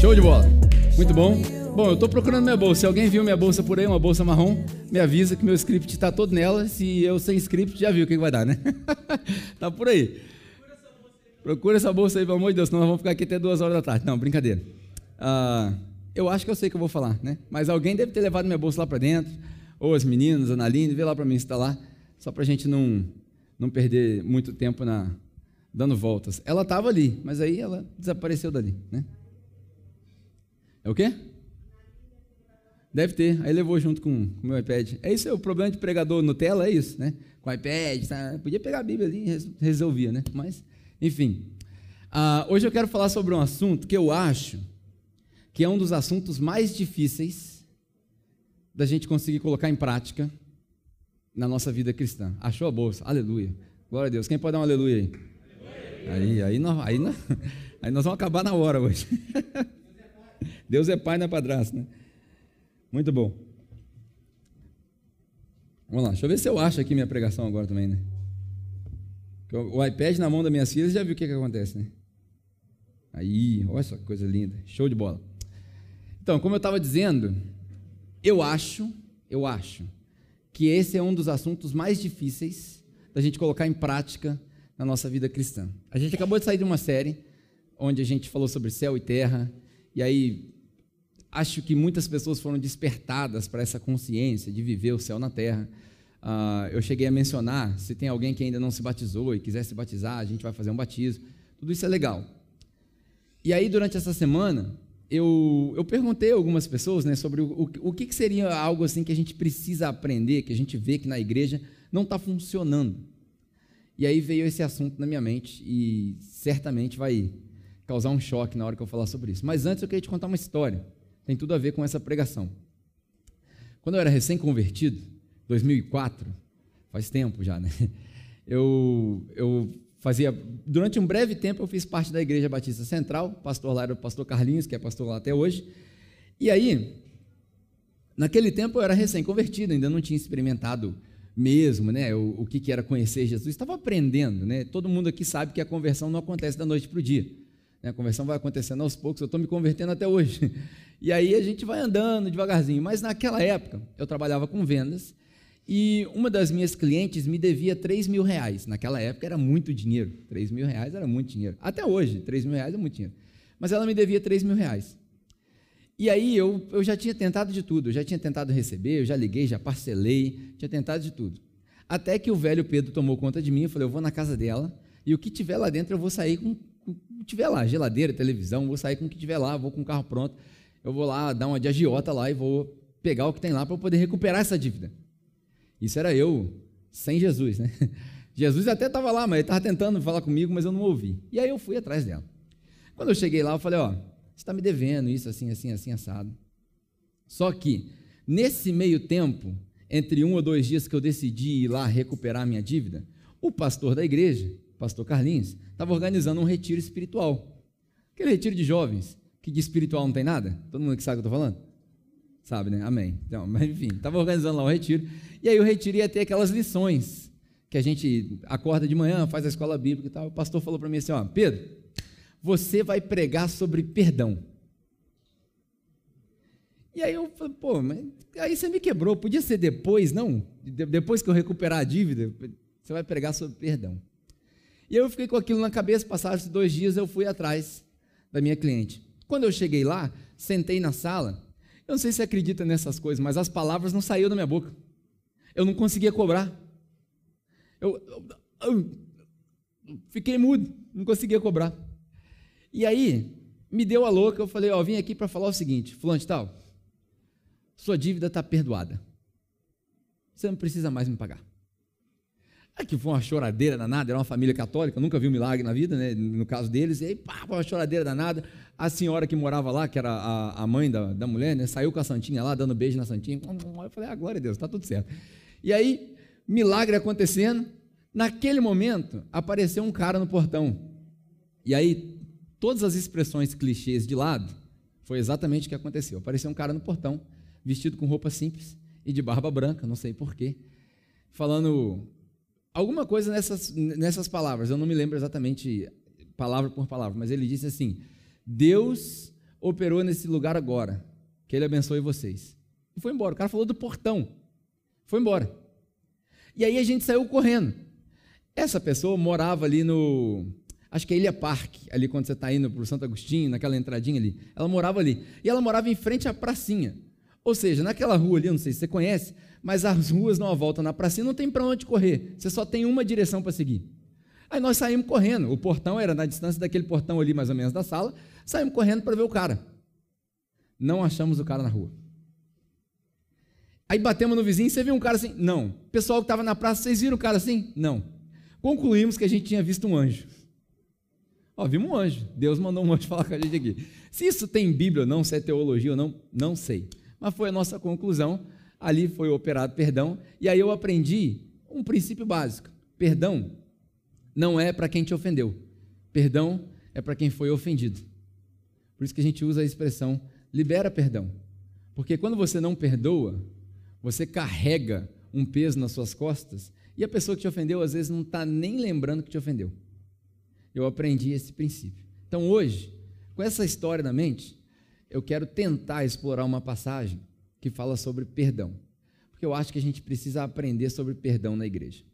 Show de bola. Muito bom. Bom, eu estou procurando minha bolsa. Se alguém viu minha bolsa por aí, uma bolsa marrom, me avisa que meu script está todo nela. Se eu sem script, já viu o que vai dar, né? tá por aí. Procura essa bolsa aí, pelo amor de Deus, senão nós vamos ficar aqui até duas horas da tarde. Não, brincadeira. Ah, eu acho que eu sei o que eu vou falar, né? Mas alguém deve ter levado minha bolsa lá para dentro, ou as meninas, a Analine, vê lá para mim se está lá, só para a gente não, não perder muito tempo na, dando voltas. Ela estava ali, mas aí ela desapareceu dali, né? É o quê? Deve ter. Aí levou junto com o meu iPad. É isso, é o problema de pregador Nutella, é isso, né? Com o iPad, tá? podia pegar a Bíblia ali e resolvia, né? Mas, enfim. Ah, hoje eu quero falar sobre um assunto que eu acho que é um dos assuntos mais difíceis da gente conseguir colocar em prática na nossa vida cristã. Achou a bolsa? Aleluia. Glória a Deus. Quem pode dar um aleluia aí? Aí, aí, nós, aí, nós, aí nós vamos acabar na hora hoje. Deus é pai, não é padrasto, né? Muito bom. Vamos lá, deixa eu ver se eu acho aqui minha pregação agora também, né? O iPad na mão das minhas filhas já viu o que, que acontece, né? Aí, olha só que coisa linda, show de bola. Então, como eu estava dizendo, eu acho, eu acho, que esse é um dos assuntos mais difíceis da gente colocar em prática na nossa vida cristã. A gente acabou de sair de uma série onde a gente falou sobre céu e terra, e aí acho que muitas pessoas foram despertadas para essa consciência de viver o céu na terra. Uh, eu cheguei a mencionar, se tem alguém que ainda não se batizou e quiser se batizar, a gente vai fazer um batismo. Tudo isso é legal. E aí, durante essa semana, eu, eu perguntei a algumas pessoas né, sobre o, o, o que, que seria algo assim que a gente precisa aprender, que a gente vê que na igreja não está funcionando. E aí veio esse assunto na minha mente e certamente vai causar um choque na hora que eu falar sobre isso. Mas antes eu queria te contar uma história tem tudo a ver com essa pregação. Quando eu era recém-convertido, 2004, faz tempo já, né? Eu, eu fazia, durante um breve tempo, eu fiz parte da Igreja Batista Central, pastor lá era o pastor Carlinhos, que é pastor lá até hoje. E aí, naquele tempo eu era recém-convertido, ainda não tinha experimentado mesmo, né, o, o que, que era conhecer Jesus, estava aprendendo, né? Todo mundo aqui sabe que a conversão não acontece da noite para o dia. Né? A conversão vai acontecendo aos poucos, eu estou me convertendo até hoje. E aí a gente vai andando devagarzinho. Mas naquela época, eu trabalhava com vendas e uma das minhas clientes me devia 3 mil reais. Naquela época era muito dinheiro. 3 mil reais era muito dinheiro. Até hoje, 3 mil reais é muito dinheiro. Mas ela me devia 3 mil reais. E aí eu, eu já tinha tentado de tudo. Eu já tinha tentado receber, eu já liguei, já parcelei, tinha tentado de tudo. Até que o velho Pedro tomou conta de mim. Eu falei, eu vou na casa dela e o que tiver lá dentro eu vou sair com tiver lá, geladeira, televisão, vou sair com o que tiver lá, vou com o carro pronto eu vou lá dar uma de agiota lá e vou pegar o que tem lá para poder recuperar essa dívida. Isso era eu, sem Jesus, né? Jesus até estava lá, mas ele estava tentando falar comigo, mas eu não ouvi. E aí eu fui atrás dela. Quando eu cheguei lá, eu falei, ó, você está me devendo isso, assim, assim, assim, assado. Só que, nesse meio tempo, entre um ou dois dias que eu decidi ir lá recuperar minha dívida, o pastor da igreja, pastor Carlinhos, estava organizando um retiro espiritual. Aquele retiro de jovens que de espiritual não tem nada? Todo mundo que sabe o que eu estou falando? Sabe, né? Amém. Então, mas enfim, estava organizando lá o retiro. E aí o retiro ia ter aquelas lições que a gente acorda de manhã, faz a escola bíblica e tal. O pastor falou para mim assim: ó, Pedro, você vai pregar sobre perdão. E aí eu falei, pô, mas aí você me quebrou, podia ser depois, não? Depois que eu recuperar a dívida, você vai pregar sobre perdão. E eu fiquei com aquilo na cabeça, passados dois dias, eu fui atrás da minha cliente. Quando eu cheguei lá, sentei na sala, eu não sei se acredita nessas coisas, mas as palavras não saíam da minha boca. Eu não conseguia cobrar. Eu, eu, eu fiquei mudo, não conseguia cobrar. E aí, me deu a louca, eu falei, ó, vim aqui para falar o seguinte, fulano tal, sua dívida está perdoada. Você não precisa mais me pagar. Aqui foi uma choradeira danada, era uma família católica, nunca viu milagre na vida, né, no caso deles, e aí, pá, uma choradeira danada. A senhora que morava lá, que era a, a mãe da, da mulher, né, saiu com a santinha lá, dando beijo na santinha. Eu falei, ah, glória a Deus, está tudo certo. E aí, milagre acontecendo, naquele momento, apareceu um cara no portão. E aí, todas as expressões clichês de lado, foi exatamente o que aconteceu. Apareceu um cara no portão, vestido com roupa simples e de barba branca, não sei porquê, falando alguma coisa nessas, nessas palavras, eu não me lembro exatamente palavra por palavra, mas ele disse assim: Deus operou nesse lugar agora. Que Ele abençoe vocês. E foi embora. O cara falou do portão. Foi embora. E aí a gente saiu correndo. Essa pessoa morava ali no. Acho que é Ilha Parque, ali quando você está indo para o Santo Agostinho, naquela entradinha ali. Ela morava ali. E ela morava em frente à pracinha. Ou seja, naquela rua ali, eu não sei se você conhece, mas as ruas não voltam na pracinha, não tem para onde correr. Você só tem uma direção para seguir. Aí nós saímos correndo. O portão era na distância daquele portão ali, mais ou menos, da sala. Saímos correndo para ver o cara. Não achamos o cara na rua. Aí batemos no vizinho, você viu um cara assim? Não. Pessoal que estava na praça, vocês viram o cara assim? Não. Concluímos que a gente tinha visto um anjo. Ó, vimos um anjo. Deus mandou um anjo falar com a gente aqui. Se isso tem Bíblia ou não, se é teologia ou não, não sei. Mas foi a nossa conclusão. Ali foi operado perdão. E aí eu aprendi um princípio básico. Perdão não é para quem te ofendeu. Perdão é para quem foi ofendido. Por isso que a gente usa a expressão libera perdão. Porque quando você não perdoa, você carrega um peso nas suas costas e a pessoa que te ofendeu às vezes não está nem lembrando que te ofendeu. Eu aprendi esse princípio. Então hoje, com essa história na mente, eu quero tentar explorar uma passagem que fala sobre perdão. Porque eu acho que a gente precisa aprender sobre perdão na igreja.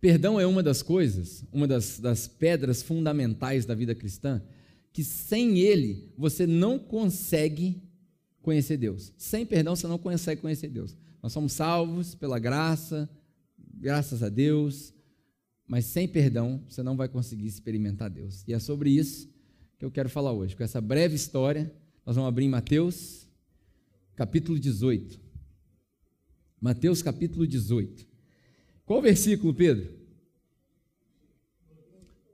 Perdão é uma das coisas, uma das, das pedras fundamentais da vida cristã, que sem ele você não consegue conhecer Deus. Sem perdão você não consegue conhecer Deus. Nós somos salvos pela graça, graças a Deus, mas sem perdão você não vai conseguir experimentar Deus. E é sobre isso que eu quero falar hoje. Com essa breve história, nós vamos abrir em Mateus, capítulo 18. Mateus, capítulo 18. Qual versículo, Pedro?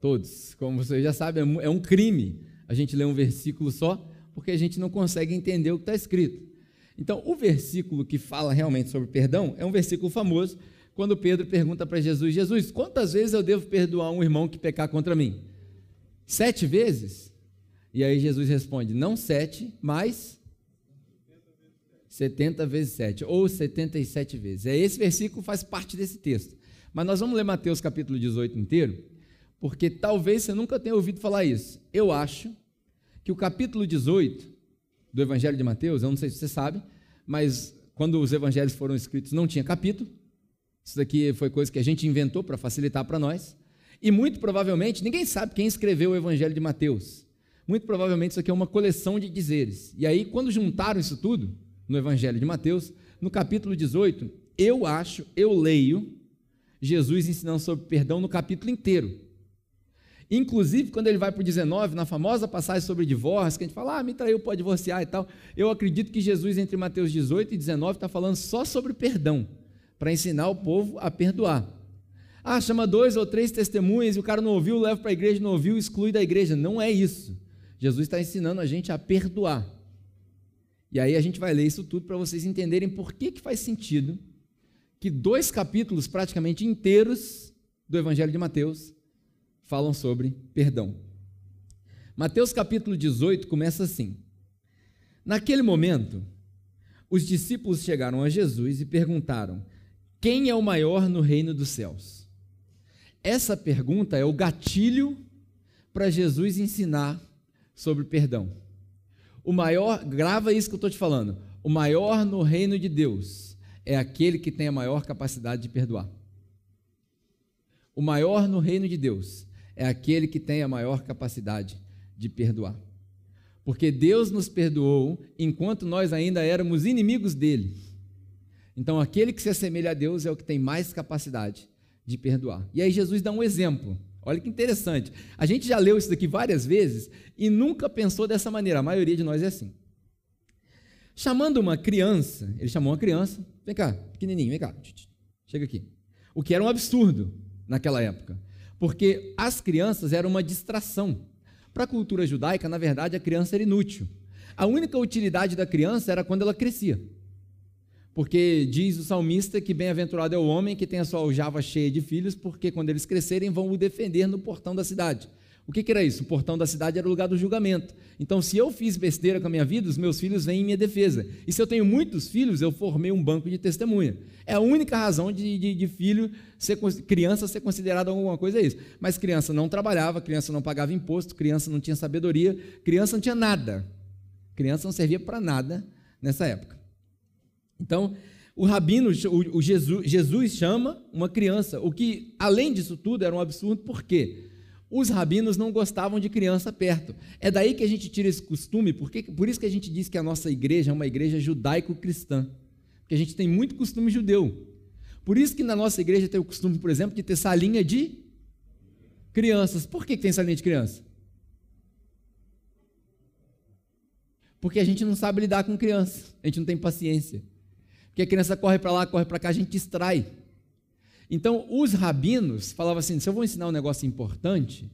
Todos. Como você já sabe, é um crime a gente ler um versículo só, porque a gente não consegue entender o que está escrito. Então, o versículo que fala realmente sobre perdão é um versículo famoso, quando Pedro pergunta para Jesus: Jesus, quantas vezes eu devo perdoar um irmão que pecar contra mim? Sete vezes? E aí Jesus responde: Não sete, mas 70 vezes 7, ou 77 vezes. É esse versículo faz parte desse texto. Mas nós vamos ler Mateus capítulo 18 inteiro, porque talvez você nunca tenha ouvido falar isso. Eu acho que o capítulo 18 do Evangelho de Mateus, eu não sei se você sabe, mas quando os evangelhos foram escritos não tinha capítulo. Isso daqui foi coisa que a gente inventou para facilitar para nós. E muito provavelmente, ninguém sabe quem escreveu o Evangelho de Mateus. Muito provavelmente isso aqui é uma coleção de dizeres. E aí, quando juntaram isso tudo, no Evangelho de Mateus, no capítulo 18, eu acho, eu leio Jesus ensinando sobre perdão no capítulo inteiro. Inclusive, quando ele vai para o 19, na famosa passagem sobre divórcio, que a gente fala, ah, me traiu, pode divorciar e tal, eu acredito que Jesus, entre Mateus 18 e 19, está falando só sobre perdão, para ensinar o povo a perdoar. Ah, chama dois ou três testemunhas e o cara não ouviu, leva para a igreja, não ouviu, exclui da igreja. Não é isso. Jesus está ensinando a gente a perdoar. E aí a gente vai ler isso tudo para vocês entenderem por que, que faz sentido que dois capítulos praticamente inteiros do Evangelho de Mateus falam sobre perdão. Mateus capítulo 18 começa assim: Naquele momento, os discípulos chegaram a Jesus e perguntaram: Quem é o maior no reino dos céus? Essa pergunta é o gatilho para Jesus ensinar sobre perdão. O maior, grava isso que eu estou te falando. O maior no reino de Deus é aquele que tem a maior capacidade de perdoar. O maior no reino de Deus é aquele que tem a maior capacidade de perdoar. Porque Deus nos perdoou enquanto nós ainda éramos inimigos dele. Então, aquele que se assemelha a Deus é o que tem mais capacidade de perdoar. E aí, Jesus dá um exemplo. Olha que interessante. A gente já leu isso daqui várias vezes e nunca pensou dessa maneira. A maioria de nós é assim. Chamando uma criança, ele chamou uma criança, vem cá, pequenininho, vem cá, chega aqui. O que era um absurdo naquela época, porque as crianças eram uma distração. Para a cultura judaica, na verdade, a criança era inútil. A única utilidade da criança era quando ela crescia. Porque diz o salmista que bem-aventurado é o homem que tem a sua aljava cheia de filhos, porque quando eles crescerem vão o defender no portão da cidade. O que, que, era isso? O portão da cidade era o lugar do julgamento. Então, se eu fiz besteira com a minha vida, os meus filhos vêm em minha defesa. E se eu tenho muitos filhos, eu formei um banco de testemunha. É a única razão de, de, de filho, ser, criança ser considerada alguma coisa é isso. Mas criança não trabalhava, criança não pagava imposto, criança não tinha sabedoria, criança não tinha nada. Criança não servia para nada nessa época. Então, o rabino, o, Jesus, Jesus chama uma criança, o que, além disso tudo, era um absurdo, por quê? Os rabinos não gostavam de criança perto. É daí que a gente tira esse costume, porque, por isso que a gente diz que a nossa igreja é uma igreja judaico-cristã. Porque a gente tem muito costume judeu. Por isso que na nossa igreja tem o costume, por exemplo, de ter salinha de crianças. Por que, que tem salinha de criança? Porque a gente não sabe lidar com criança. A gente não tem paciência. Porque a criança corre para lá, corre para cá, a gente distrai. Então, os rabinos falavam assim: se eu vou ensinar um negócio importante,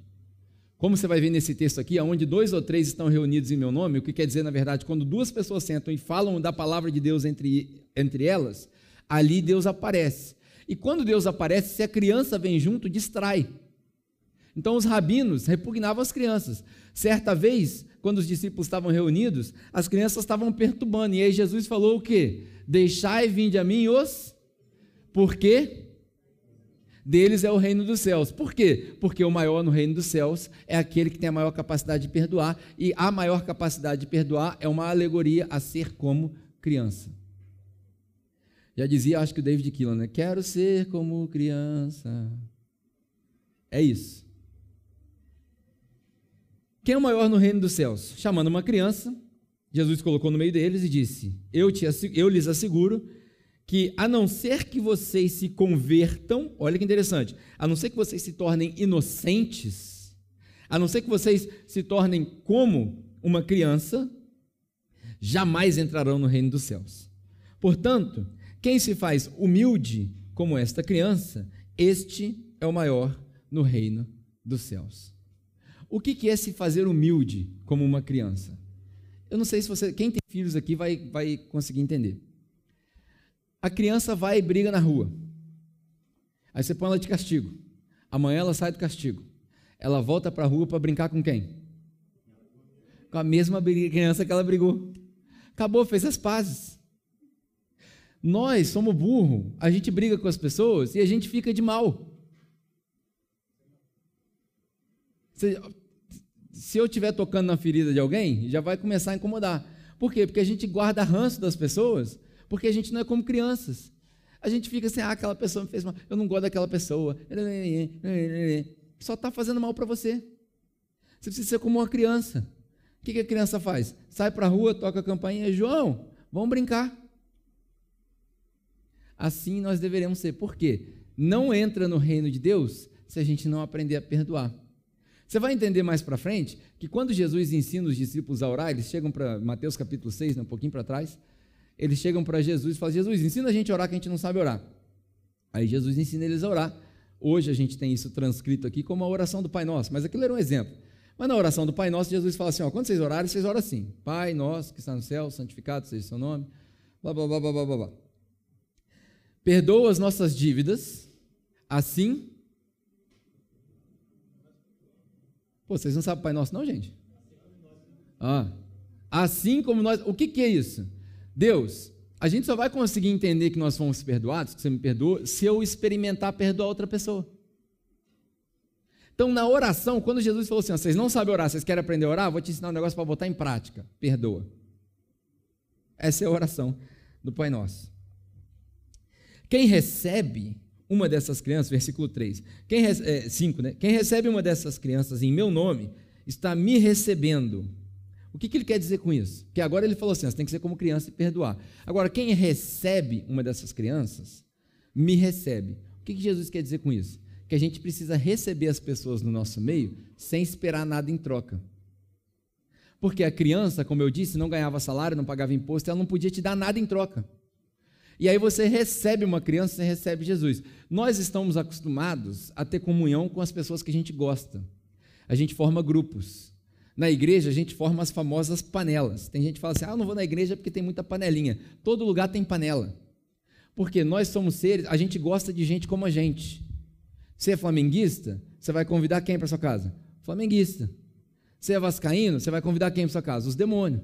como você vai ver nesse texto aqui, onde dois ou três estão reunidos em meu nome, o que quer dizer, na verdade, quando duas pessoas sentam e falam da palavra de Deus entre, entre elas, ali Deus aparece. E quando Deus aparece, se a criança vem junto, distrai. Então os rabinos repugnavam as crianças. Certa vez, quando os discípulos estavam reunidos, as crianças estavam perturbando. E aí Jesus falou o quê? Deixai vinde a mim os. Por quê? deles é o reino dos céus. Por quê? Porque o maior no reino dos céus é aquele que tem a maior capacidade de perdoar, e a maior capacidade de perdoar é uma alegoria a ser como criança. Já dizia, acho que o David Keelan, né? Quero ser como criança. É isso. Quem é o maior no reino dos céus? Chamando uma criança, Jesus colocou no meio deles e disse: Eu, te, eu lhes asseguro que a não ser que vocês se convertam, olha que interessante, a não ser que vocês se tornem inocentes, a não ser que vocês se tornem como uma criança, jamais entrarão no reino dos céus. Portanto, quem se faz humilde como esta criança, este é o maior no reino dos céus. O que é se fazer humilde como uma criança? Eu não sei se você, quem tem filhos aqui vai, vai conseguir entender. A criança vai e briga na rua. Aí você põe ela de castigo. Amanhã ela sai do castigo. Ela volta para a rua para brincar com quem? Com a mesma criança que ela brigou. Acabou, fez as pazes. Nós somos burro, a gente briga com as pessoas e a gente fica de mal. Se, se eu estiver tocando na ferida de alguém, já vai começar a incomodar. Por quê? Porque a gente guarda ranço das pessoas porque a gente não é como crianças. A gente fica assim, ah, aquela pessoa me fez mal, eu não gosto daquela pessoa. Só está fazendo mal para você. Você precisa ser como uma criança. O que, a criança faz? Sai para a rua, toca a campainha, João, vamos brincar. Assim nós deveremos ser. Por quê? Não entra no reino de Deus se a gente não aprender a perdoar. Você vai entender mais para frente que quando Jesus ensina os discípulos a orar, eles chegam para Mateus capítulo 6, né, um pouquinho para trás, eles chegam para Jesus e falam: Jesus, ensina a gente a orar que a gente não sabe orar. Aí Jesus ensina eles a orar. Hoje a gente tem isso transcrito aqui como a oração do Pai Nosso, mas aquilo era um exemplo. Mas na oração do Pai Nosso, Jesus fala assim: ó, quando vocês orarem, vocês oram assim: Pai nosso que está no céu, santificado seja o seu nome, blá blá blá blá blá blá. Perdoa as nossas dívidas, assim. Vocês não sabem Pai Nosso, não, gente? Ah, assim como nós. O que, que é isso? Deus, a gente só vai conseguir entender que nós fomos perdoados, que você me perdoa, se eu experimentar perdoar outra pessoa. Então, na oração, quando Jesus falou assim: vocês não sabem orar, vocês querem aprender a orar? Vou te ensinar um negócio para botar em prática. Perdoa. Essa é a oração do Pai Nosso. Quem recebe uma dessas crianças, versículo 3, quem, é, 5, né? Quem recebe uma dessas crianças em meu nome, está me recebendo o que, que ele quer dizer com isso? Que agora ele falou assim: você tem que ser como criança e perdoar. Agora, quem recebe uma dessas crianças, me recebe. O que, que Jesus quer dizer com isso? Que a gente precisa receber as pessoas no nosso meio sem esperar nada em troca. Porque a criança, como eu disse, não ganhava salário, não pagava imposto, ela não podia te dar nada em troca. E aí você recebe uma criança, você recebe Jesus. Nós estamos acostumados a ter comunhão com as pessoas que a gente gosta. A gente forma grupos. Na igreja a gente forma as famosas panelas. Tem gente que fala assim: ah, não vou na igreja porque tem muita panelinha. Todo lugar tem panela. Porque nós somos seres, a gente gosta de gente como a gente. Você é flamenguista? Você vai convidar quem para sua casa? Flamenguista. Você é vascaíno, você vai convidar quem para sua casa? Os demônios.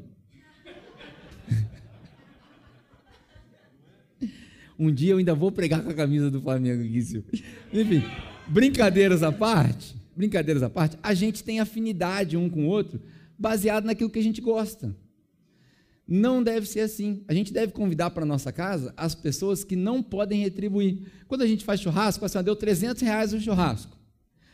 Um dia eu ainda vou pregar com a camisa do Flamengo, Guício. Enfim, brincadeiras à parte, brincadeiras à parte, a gente tem afinidade um com o outro baseado naquilo que a gente gosta. Não deve ser assim. A gente deve convidar para nossa casa as pessoas que não podem retribuir. Quando a gente faz churrasco, assim, deu 300 reais o churrasco.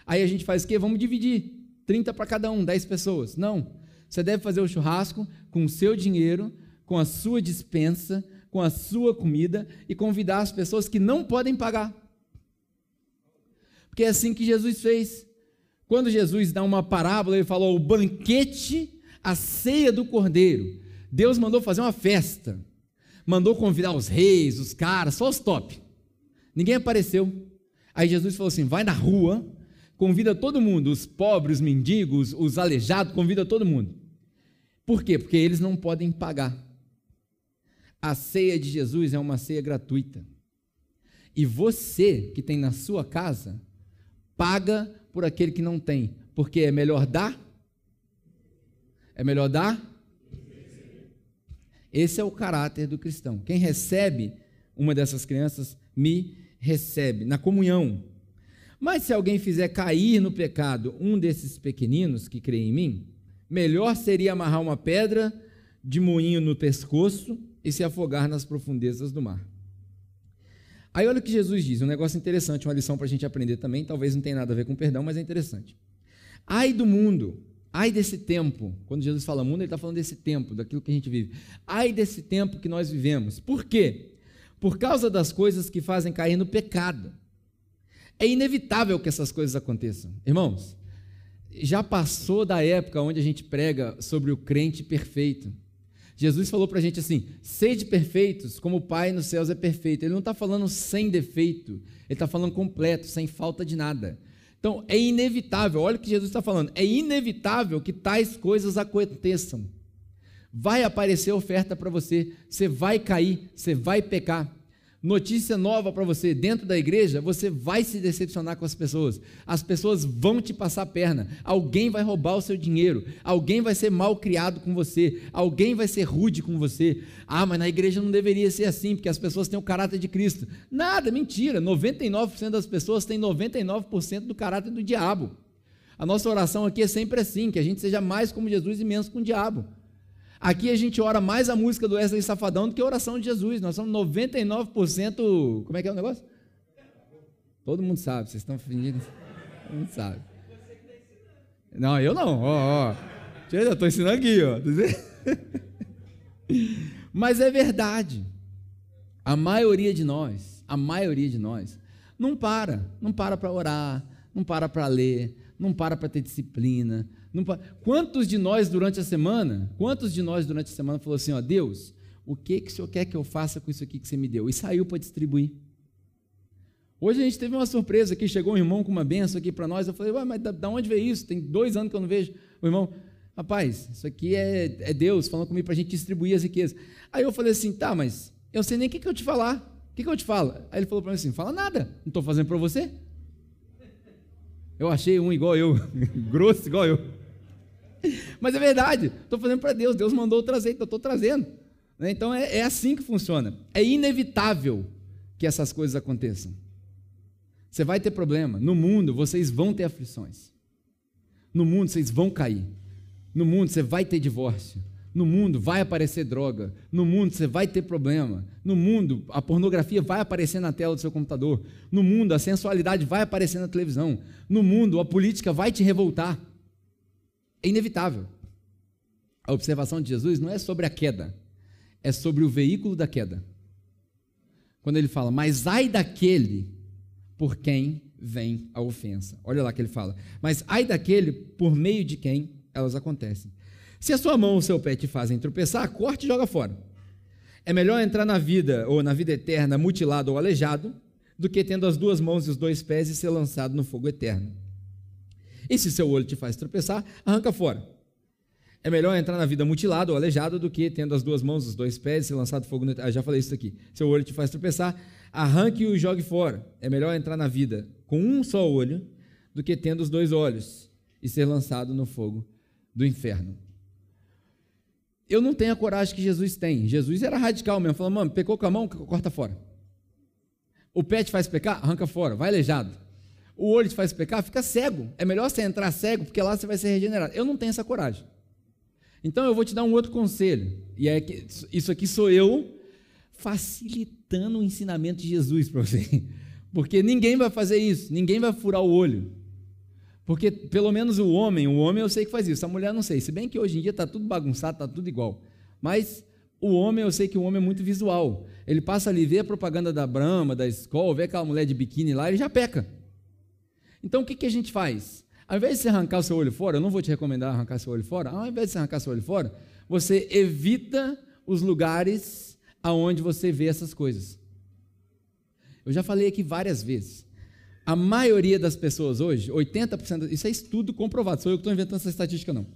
Aí a gente faz o quê? Vamos dividir. 30 para cada um, 10 pessoas. Não. Você deve fazer o churrasco com o seu dinheiro, com a sua dispensa, com a sua comida e convidar as pessoas que não podem pagar. Porque é assim que Jesus fez. Quando Jesus dá uma parábola, ele falou o banquete, a ceia do cordeiro. Deus mandou fazer uma festa. Mandou convidar os reis, os caras, só os top. Ninguém apareceu. Aí Jesus falou assim: vai na rua, convida todo mundo, os pobres, os mendigos, os aleijados, convida todo mundo. Por quê? Porque eles não podem pagar. A ceia de Jesus é uma ceia gratuita. E você que tem na sua casa, paga por aquele que não tem, porque é melhor dar? É melhor dar? Esse é o caráter do cristão. Quem recebe uma dessas crianças, me recebe, na comunhão. Mas se alguém fizer cair no pecado um desses pequeninos que creem em mim, melhor seria amarrar uma pedra de moinho no pescoço e se afogar nas profundezas do mar. Aí olha o que Jesus diz, um negócio interessante, uma lição para a gente aprender também, talvez não tenha nada a ver com perdão, mas é interessante. Ai do mundo Ai desse tempo, quando Jesus fala mundo, ele está falando desse tempo, daquilo que a gente vive. Ai desse tempo que nós vivemos. Por quê? Por causa das coisas que fazem cair no pecado. É inevitável que essas coisas aconteçam. Irmãos, já passou da época onde a gente prega sobre o crente perfeito. Jesus falou para a gente assim: sede perfeitos, como o Pai nos céus é perfeito. Ele não está falando sem defeito, ele está falando completo, sem falta de nada. Então, é inevitável, olha o que Jesus está falando, é inevitável que tais coisas aconteçam. Vai aparecer oferta para você, você vai cair, você vai pecar. Notícia nova para você: dentro da igreja, você vai se decepcionar com as pessoas. As pessoas vão te passar a perna. Alguém vai roubar o seu dinheiro. Alguém vai ser mal criado com você. Alguém vai ser rude com você. Ah, mas na igreja não deveria ser assim, porque as pessoas têm o caráter de Cristo. Nada, mentira. 99% das pessoas têm 99% do caráter do diabo. A nossa oração aqui é sempre assim: que a gente seja mais como Jesus e menos com o diabo. Aqui a gente ora mais a música do Wesley Safadão do que a oração de Jesus. Nós somos 99%. Como é que é o negócio? Todo mundo sabe, vocês estão fingindo. Todo mundo sabe. Não, eu não. Ó, ó. Eu estou ensinando aqui, ó. Mas é verdade. A maioria de nós, a maioria de nós, não para, não para para orar, não para para ler, não para para ter disciplina, quantos de nós durante a semana, quantos de nós durante a semana falou assim, ó, Deus, o que, que o Senhor quer que eu faça com isso aqui que você me deu? E saiu para distribuir. Hoje a gente teve uma surpresa aqui, chegou um irmão com uma benção aqui para nós, eu falei, mas da, da, onde veio isso? Tem dois anos que eu não vejo. O irmão, rapaz, isso aqui é, é Deus falando comigo para a gente distribuir as riquezas. Aí eu falei assim, tá, mas eu sei nem o que, que eu te falar. O que, que eu te falo? Aí ele falou para mim assim, fala nada, não estou fazendo para você. Eu achei um igual eu, grosso igual eu. Mas é verdade, estou fazendo para Deus, Deus mandou trazer, então estou trazendo. Né? Então é, é assim que funciona. É inevitável que essas coisas aconteçam. Você vai ter problema. No mundo, vocês vão ter aflições. No mundo, vocês vão cair. No mundo, você vai ter divórcio. No mundo, vai aparecer droga. No mundo, você vai ter problema. No mundo, a pornografia vai aparecer na tela do seu computador. No mundo, a sensualidade vai aparecer na televisão. No mundo, a política vai te revoltar. É inevitável. A observação de Jesus não é sobre a queda, é sobre o veículo da queda. Quando ele fala, mas ai daquele por quem vem a ofensa. Olha lá que ele fala, mas ai daquele por meio de quem elas acontecem. Se a sua mão ou o seu pé te fazem tropeçar, corte e joga fora. É melhor entrar na vida ou na vida eterna mutilado ou aleijado do que tendo as duas mãos e os dois pés e ser lançado no fogo eterno. E se seu olho te faz tropeçar, arranca fora. É melhor entrar na vida mutilado ou aleijado do que tendo as duas mãos, os dois pés e ser lançado fogo no... Ah, já falei isso aqui. Seu olho te faz tropeçar, arranque e jogue fora. É melhor entrar na vida com um só olho do que tendo os dois olhos e ser lançado no fogo do inferno. Eu não tenho a coragem que Jesus tem. Jesus era radical mesmo, falou, mano, pecou com a mão, corta fora. O pé te faz pecar, arranca fora, vai aleijado. O olho te faz pecar, fica cego. É melhor você entrar cego, porque lá você vai ser regenerado. Eu não tenho essa coragem. Então eu vou te dar um outro conselho. E é que isso aqui sou eu facilitando o ensinamento de Jesus para você. Porque ninguém vai fazer isso, ninguém vai furar o olho. Porque pelo menos o homem, o homem eu sei que faz isso, a mulher não sei. Se bem que hoje em dia está tudo bagunçado, está tudo igual. Mas o homem, eu sei que o homem é muito visual. Ele passa ali, vê a propaganda da Brahma, da escola, vê aquela mulher de biquíni lá, ele já peca. Então o que, que a gente faz? Ao invés de você arrancar o seu olho fora, eu não vou te recomendar arrancar seu olho fora, ao invés de você arrancar seu olho fora, você evita os lugares aonde você vê essas coisas. Eu já falei aqui várias vezes. A maioria das pessoas hoje, 80%, isso é estudo comprovado, sou eu que estou inventando essa estatística, não.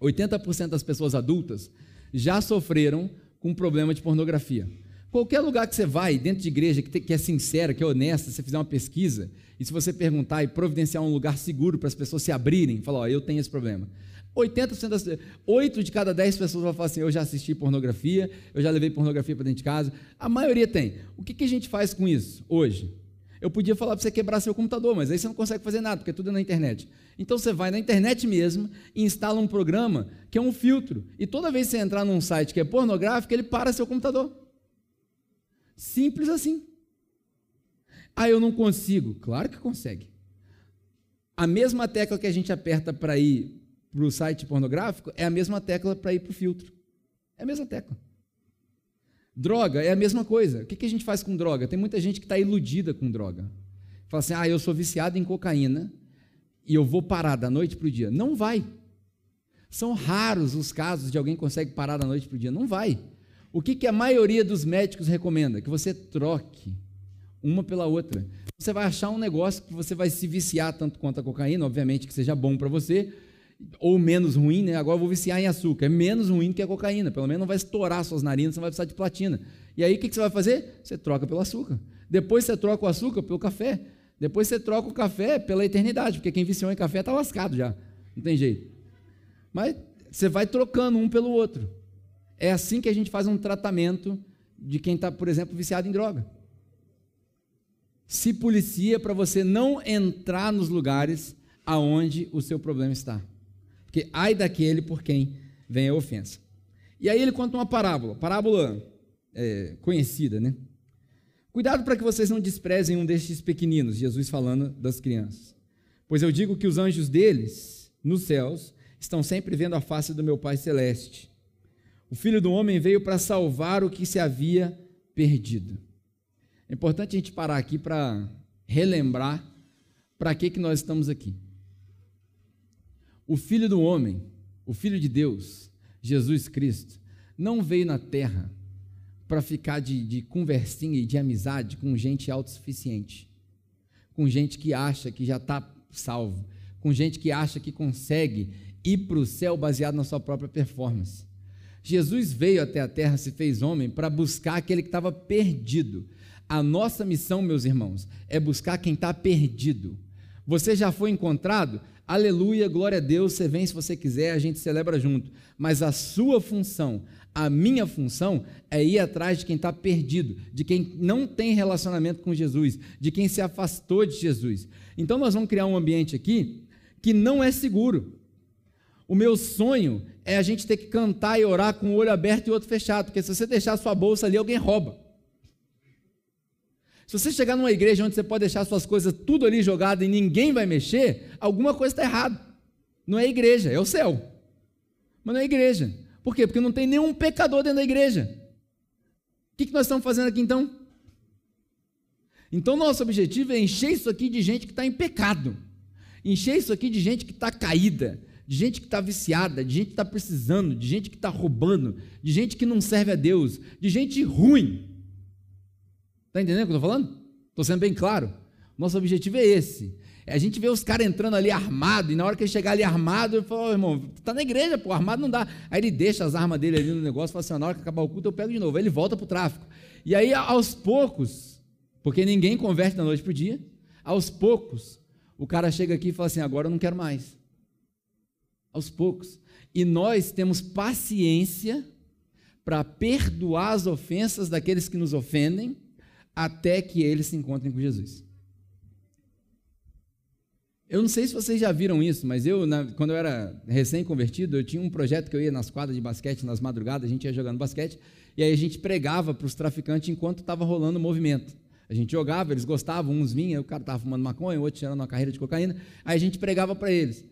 80% das pessoas adultas já sofreram com problema de pornografia. Qualquer lugar que você vai, dentro de igreja, que, te, que é sincera, que é honesta, se você fizer uma pesquisa, e se você perguntar e providenciar um lugar seguro para as pessoas se abrirem, falar, ó, eu tenho esse problema. 80% das 8 de cada 10 pessoas vão falar assim: eu já assisti pornografia, eu já levei pornografia para dentro de casa. A maioria tem. O que, que a gente faz com isso hoje? Eu podia falar para você quebrar seu computador, mas aí você não consegue fazer nada, porque tudo é na internet. Então você vai na internet mesmo e instala um programa que é um filtro. E toda vez que você entrar num site que é pornográfico, ele para seu computador. Simples assim. Ah, eu não consigo. Claro que consegue. A mesma tecla que a gente aperta para ir para o site pornográfico é a mesma tecla para ir para o filtro. É a mesma tecla. Droga é a mesma coisa. O que, a gente faz com droga? Tem muita gente que está iludida com droga. Fala assim: ah, eu sou viciado em cocaína e eu vou parar da noite para o dia. Não vai. São raros os casos de alguém que consegue parar da noite para o dia. Não vai. O que, que a maioria dos médicos recomenda? Que você troque uma pela outra. Você vai achar um negócio que você vai se viciar tanto quanto a cocaína, obviamente que seja bom para você, ou menos ruim, né? Agora eu vou viciar em açúcar. É menos ruim que a cocaína. Pelo menos não vai estourar suas narinas, você não vai precisar de platina. E aí o que você vai fazer? Você troca pelo açúcar. Depois você troca o açúcar pelo café. Depois você troca o café pela eternidade, porque quem viciou em café está lascado já. Não tem jeito. Mas você vai trocando um pelo outro. É assim que a gente faz um tratamento de quem está, por exemplo, viciado em droga. Se policia para você não entrar nos lugares aonde o seu problema está. Porque ai daquele por quem vem a ofensa. E aí ele conta uma parábola, parábola é, conhecida, né? Cuidado para que vocês não desprezem um destes pequeninos, Jesus falando das crianças. Pois eu digo que os anjos deles, nos céus, estão sempre vendo a face do meu Pai Celeste. O Filho do Homem veio para salvar o que se havia perdido. É importante a gente parar aqui para relembrar para que, que nós estamos aqui. O Filho do Homem, o Filho de Deus, Jesus Cristo, não veio na terra para ficar de, de conversinha e de amizade com gente autossuficiente, com gente que acha que já está salvo, com gente que acha que consegue ir para o céu baseado na sua própria performance. Jesus veio até a terra, se fez homem, para buscar aquele que estava perdido. A nossa missão, meus irmãos, é buscar quem está perdido. Você já foi encontrado? Aleluia, glória a Deus, você vem se você quiser, a gente celebra junto. Mas a sua função, a minha função, é ir atrás de quem está perdido, de quem não tem relacionamento com Jesus, de quem se afastou de Jesus. Então nós vamos criar um ambiente aqui que não é seguro. O meu sonho é a gente ter que cantar e orar com o olho aberto e o outro fechado, porque se você deixar a sua bolsa ali, alguém rouba. Se você chegar numa igreja onde você pode deixar suas coisas tudo ali jogado e ninguém vai mexer, alguma coisa está errada. Não é igreja, é o céu. Mas não é igreja. Por quê? Porque não tem nenhum pecador dentro da igreja. O que, que nós estamos fazendo aqui então? Então, nosso objetivo é encher isso aqui de gente que está em pecado, encher isso aqui de gente que está caída, de gente que está viciada, de gente que está precisando, de gente que está roubando, de gente que não serve a Deus, de gente ruim. Está entendendo o que eu estou falando? Estou sendo bem claro. Nosso objetivo é esse. É a gente vê os caras entrando ali armado, e na hora que ele chegar ali armado, ele fala, oh, irmão, tá na igreja, pô, armado não dá. Aí ele deixa as armas dele ali no negócio, fala assim, na hora que acabar o culto eu pego de novo. Aí ele volta para o tráfico. E aí, aos poucos, porque ninguém converte da noite para o dia, aos poucos, o cara chega aqui e fala assim: agora eu não quero mais. Aos poucos. E nós temos paciência para perdoar as ofensas daqueles que nos ofendem, até que eles se encontrem com Jesus. Eu não sei se vocês já viram isso, mas eu, na, quando eu era recém-convertido, eu tinha um projeto que eu ia nas quadras de basquete, nas madrugadas, a gente ia jogando basquete, e aí a gente pregava para os traficantes enquanto estava rolando o movimento. A gente jogava, eles gostavam, uns vinham, o cara estava fumando maconha, o outro tirando uma carreira de cocaína, aí a gente pregava para eles.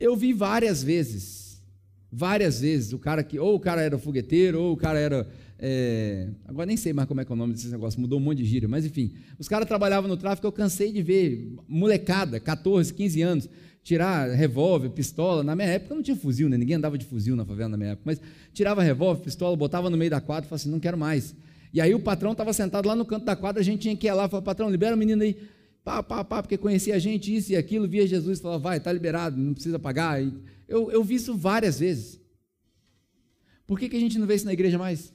Eu vi várias vezes, várias vezes, o cara que, ou o cara era fogueteiro, ou o cara era é, agora nem sei mais como é que é o nome desse negócio, mudou um monte de gíria, mas enfim, os caras trabalhavam no tráfico, eu cansei de ver molecada, 14, 15 anos, tirar revólver, pistola. Na minha época não tinha fuzil, né? ninguém andava de fuzil na favela na minha época, mas tirava revólver, pistola, botava no meio da quadra e falava assim: não quero mais. E aí o patrão estava sentado lá no canto da quadra, a gente tinha que ir lá e falar: patrão, libera o menino aí. Pá, pá, pá, porque conhecia a gente, isso e aquilo, via Jesus e falava: vai, está liberado, não precisa pagar. Eu, eu vi isso várias vezes. Por que, que a gente não vê isso na igreja mais?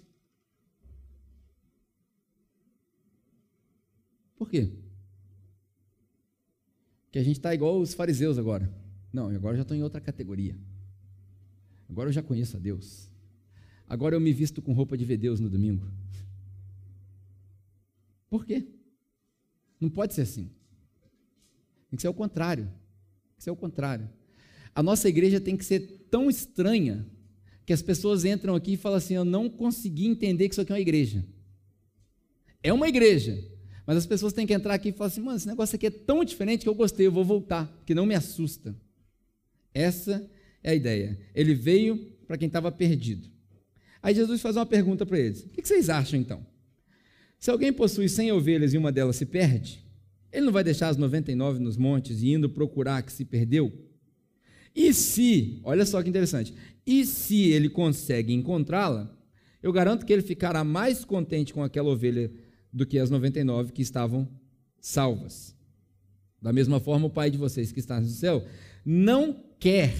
Por quê? Que a gente está igual os fariseus agora. Não, agora eu já estou em outra categoria. Agora eu já conheço a Deus. Agora eu me visto com roupa de ver Deus no domingo. Por quê? Não pode ser assim. Tem que ser o contrário. Tem que ser o contrário. A nossa igreja tem que ser tão estranha que as pessoas entram aqui e falam assim: Eu não consegui entender que isso aqui é uma igreja. É uma igreja, mas as pessoas têm que entrar aqui e falar assim: mano, esse negócio aqui é tão diferente que eu gostei, eu vou voltar, que não me assusta. Essa é a ideia. Ele veio para quem estava perdido. Aí Jesus faz uma pergunta para eles: o que vocês acham então? Se alguém possui 100 ovelhas e uma delas se perde, ele não vai deixar as 99 nos montes e indo procurar que se perdeu? E se, olha só que interessante, e se ele consegue encontrá-la, eu garanto que ele ficará mais contente com aquela ovelha do que as 99 que estavam salvas. Da mesma forma, o Pai de vocês que está no céu não quer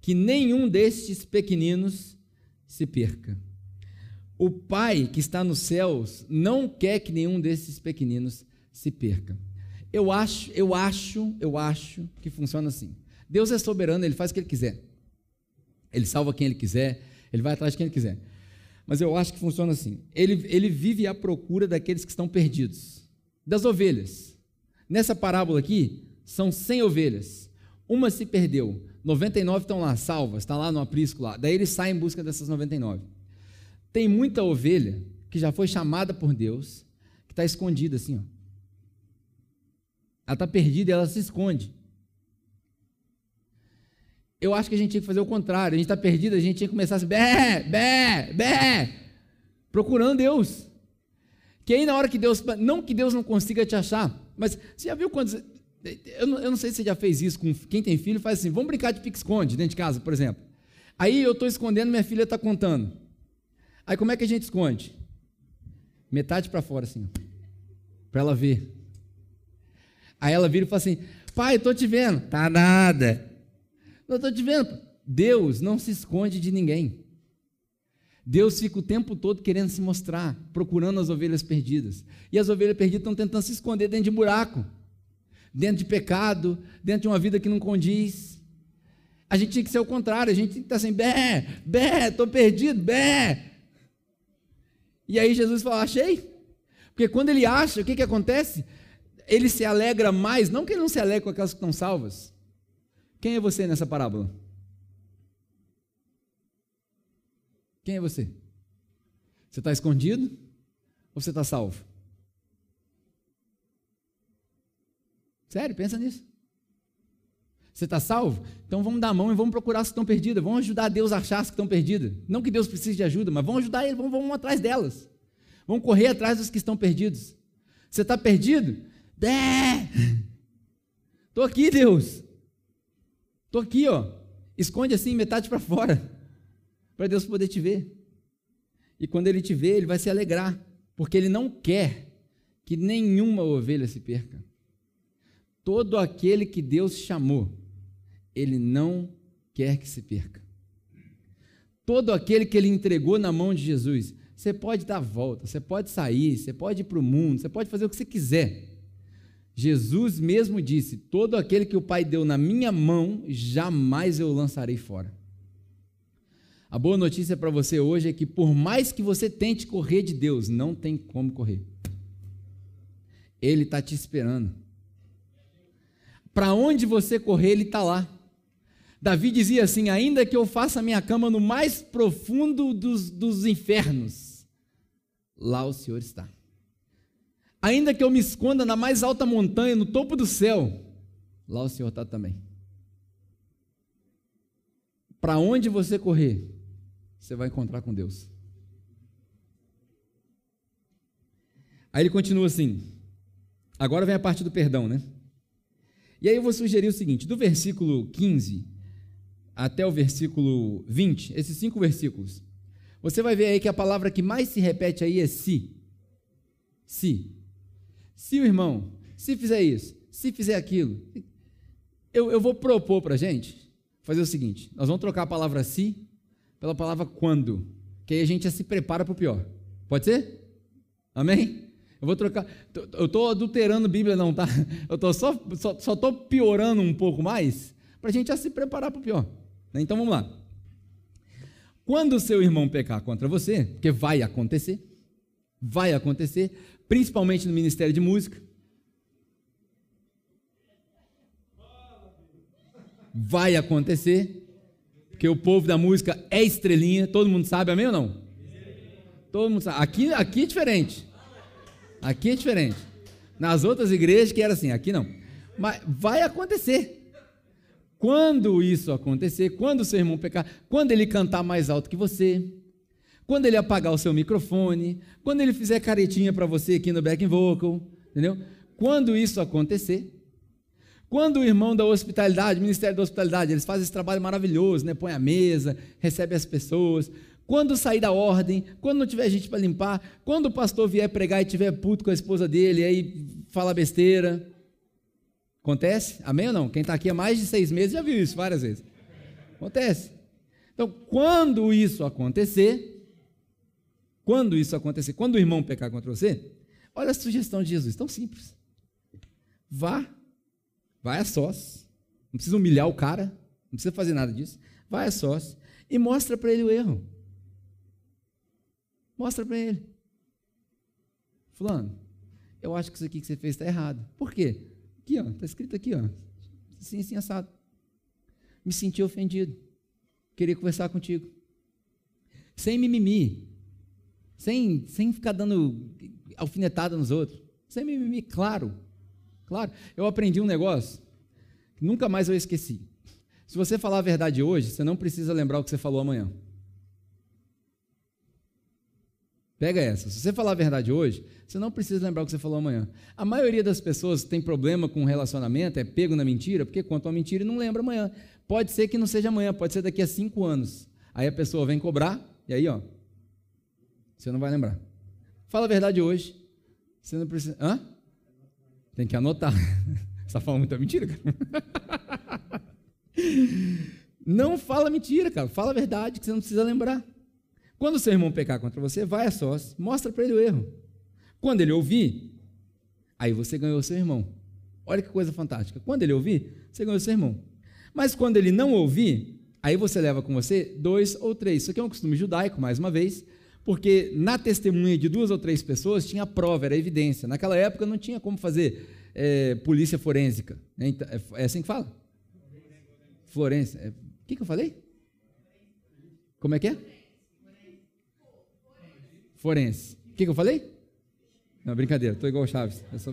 que nenhum destes pequeninos se perca. O Pai que está nos céus não quer que nenhum desses pequeninos se perca. Eu acho, eu acho, eu acho que funciona assim. Deus é soberano, ele faz o que ele quiser. Ele salva quem ele quiser, ele vai atrás de quem ele quiser mas eu acho que funciona assim. Ele, ele vive à procura daqueles que estão perdidos, das ovelhas. Nessa parábola aqui, são 100 ovelhas. Uma se perdeu, 99 estão lá, salvas, está lá no aprisco lá. Daí ele sai em busca dessas 99. Tem muita ovelha que já foi chamada por Deus, que está escondida assim, ó. Ela está perdida e ela se esconde. Eu acho que a gente tinha que fazer o contrário. A gente está perdido, a gente tinha que começar assim, bé, bé, bé, procurando Deus. Que aí na hora que Deus, não que Deus não consiga te achar, mas você já viu quando, eu não, eu não sei se você já fez isso com quem tem filho, faz assim, vamos brincar de pique-esconde dentro de casa, por exemplo. Aí eu estou escondendo, minha filha está contando. Aí como é que a gente esconde? Metade para fora assim, para ela ver. Aí ela vira e fala assim, pai, estou te vendo. Tá nada. Eu estou te vendo. Deus não se esconde de ninguém. Deus fica o tempo todo querendo se mostrar, procurando as ovelhas perdidas. E as ovelhas perdidas estão tentando se esconder dentro de buraco, dentro de pecado, dentro de uma vida que não condiz. A gente tinha que ser o contrário, a gente tem que estar assim, bé, bé, estou perdido, bé. E aí Jesus fala, achei. Porque quando ele acha, o que, que acontece? Ele se alegra mais, não que ele não se alegre com aquelas que estão salvas, quem é você nessa parábola? Quem é você? Você está escondido ou você está salvo? Sério, pensa nisso. Você está salvo? Então vamos dar a mão e vamos procurar as que estão perdidas. Vamos ajudar Deus a achar as que estão perdidas. Não que Deus precise de ajuda, mas vamos ajudar Ele, vamos, vamos atrás delas. Vamos correr atrás dos que estão perdidos. Você está perdido? É! Estou aqui, Deus. Estou aqui, ó. Esconde assim, metade para fora, para Deus poder te ver. E quando Ele te vê, Ele vai se alegrar, porque Ele não quer que nenhuma ovelha se perca. Todo aquele que Deus chamou, Ele não quer que se perca. Todo aquele que Ele entregou na mão de Jesus, você pode dar volta, você pode sair, você pode ir para o mundo, você pode fazer o que você quiser. Jesus mesmo disse: Todo aquele que o Pai deu na minha mão, jamais eu lançarei fora. A boa notícia para você hoje é que, por mais que você tente correr de Deus, não tem como correr. Ele está te esperando. Para onde você correr, Ele está lá. Davi dizia assim: Ainda que eu faça minha cama no mais profundo dos, dos infernos, lá o Senhor está. Ainda que eu me esconda na mais alta montanha, no topo do céu, lá o Senhor está também. Para onde você correr, você vai encontrar com Deus. Aí ele continua assim. Agora vem a parte do perdão, né? E aí eu vou sugerir o seguinte: do versículo 15 até o versículo 20, esses cinco versículos, você vai ver aí que a palavra que mais se repete aí é se. Se. Se o irmão, se fizer isso, se fizer aquilo. Eu, eu vou propor para a gente fazer o seguinte: nós vamos trocar a palavra se pela palavra quando, que aí a gente já se prepara para o pior. Pode ser? Amém? Eu vou trocar. Eu estou adulterando a Bíblia, não, tá? Eu tô só estou só, só piorando um pouco mais para a gente já se preparar para o pior. Né? Então vamos lá. Quando o seu irmão pecar contra você, porque vai acontecer, vai acontecer, principalmente no ministério de música, vai acontecer, porque o povo da música é estrelinha, todo mundo sabe, amém ou não? Todo mundo sabe. Aqui, aqui é diferente. Aqui é diferente. Nas outras igrejas que era assim, aqui não. Mas vai acontecer. Quando isso acontecer, quando o seu irmão pecar, quando ele cantar mais alto que você, quando ele apagar o seu microfone, quando ele fizer caretinha para você aqui no back vocal, entendeu? Quando isso acontecer, quando o irmão da hospitalidade, Ministério da Hospitalidade, eles fazem esse trabalho maravilhoso, né? Põe a mesa, recebe as pessoas. Quando sair da ordem, quando não tiver gente para limpar, quando o pastor vier pregar e tiver puto com a esposa dele, aí fala besteira. Acontece? Amém ou não? Quem está aqui há mais de seis meses já viu isso várias vezes. Acontece. Então, quando isso acontecer, quando isso acontecer, quando o irmão pecar contra você, olha a sugestão de Jesus, tão simples. Vá Vai a sós. Não precisa humilhar o cara. Não precisa fazer nada disso. Vai a sós. E mostra para ele o erro. Mostra para ele. Fulano, eu acho que isso aqui que você fez está errado. Por quê? Aqui, está escrito aqui, ó. Sim, sim, assado. Me senti ofendido. Queria conversar contigo. Sem mimimi. Sem, sem ficar dando alfinetada nos outros. Sem mimimi, claro. Claro, eu aprendi um negócio que nunca mais eu esqueci. Se você falar a verdade hoje, você não precisa lembrar o que você falou amanhã. Pega essa. Se você falar a verdade hoje, você não precisa lembrar o que você falou amanhã. A maioria das pessoas tem problema com relacionamento, é pego na mentira, porque conta uma mentira e não lembra amanhã. Pode ser que não seja amanhã, pode ser daqui a cinco anos. Aí a pessoa vem cobrar, e aí, ó, você não vai lembrar. Fala a verdade hoje. Você não precisa. Hã? Tem que anotar. Você está falando muita mentira, cara. Não fala mentira, cara. Fala a verdade, que você não precisa lembrar. Quando seu irmão pecar contra você, vai a sós, mostra para ele o erro. Quando ele ouvir, aí você ganhou seu irmão. Olha que coisa fantástica. Quando ele ouvir, você ganhou seu irmão. Mas quando ele não ouvir, aí você leva com você dois ou três. Isso aqui é um costume judaico, mais uma vez, porque na testemunha de duas ou três pessoas tinha prova, era evidência. Naquela época não tinha como fazer é, polícia forensica. Né? Então, é, é, assim que fala? Florença. É, o que, que eu falei? Como é que é? Forense. O que, que eu falei? Não, brincadeira, estou igual o Chaves. Eu só...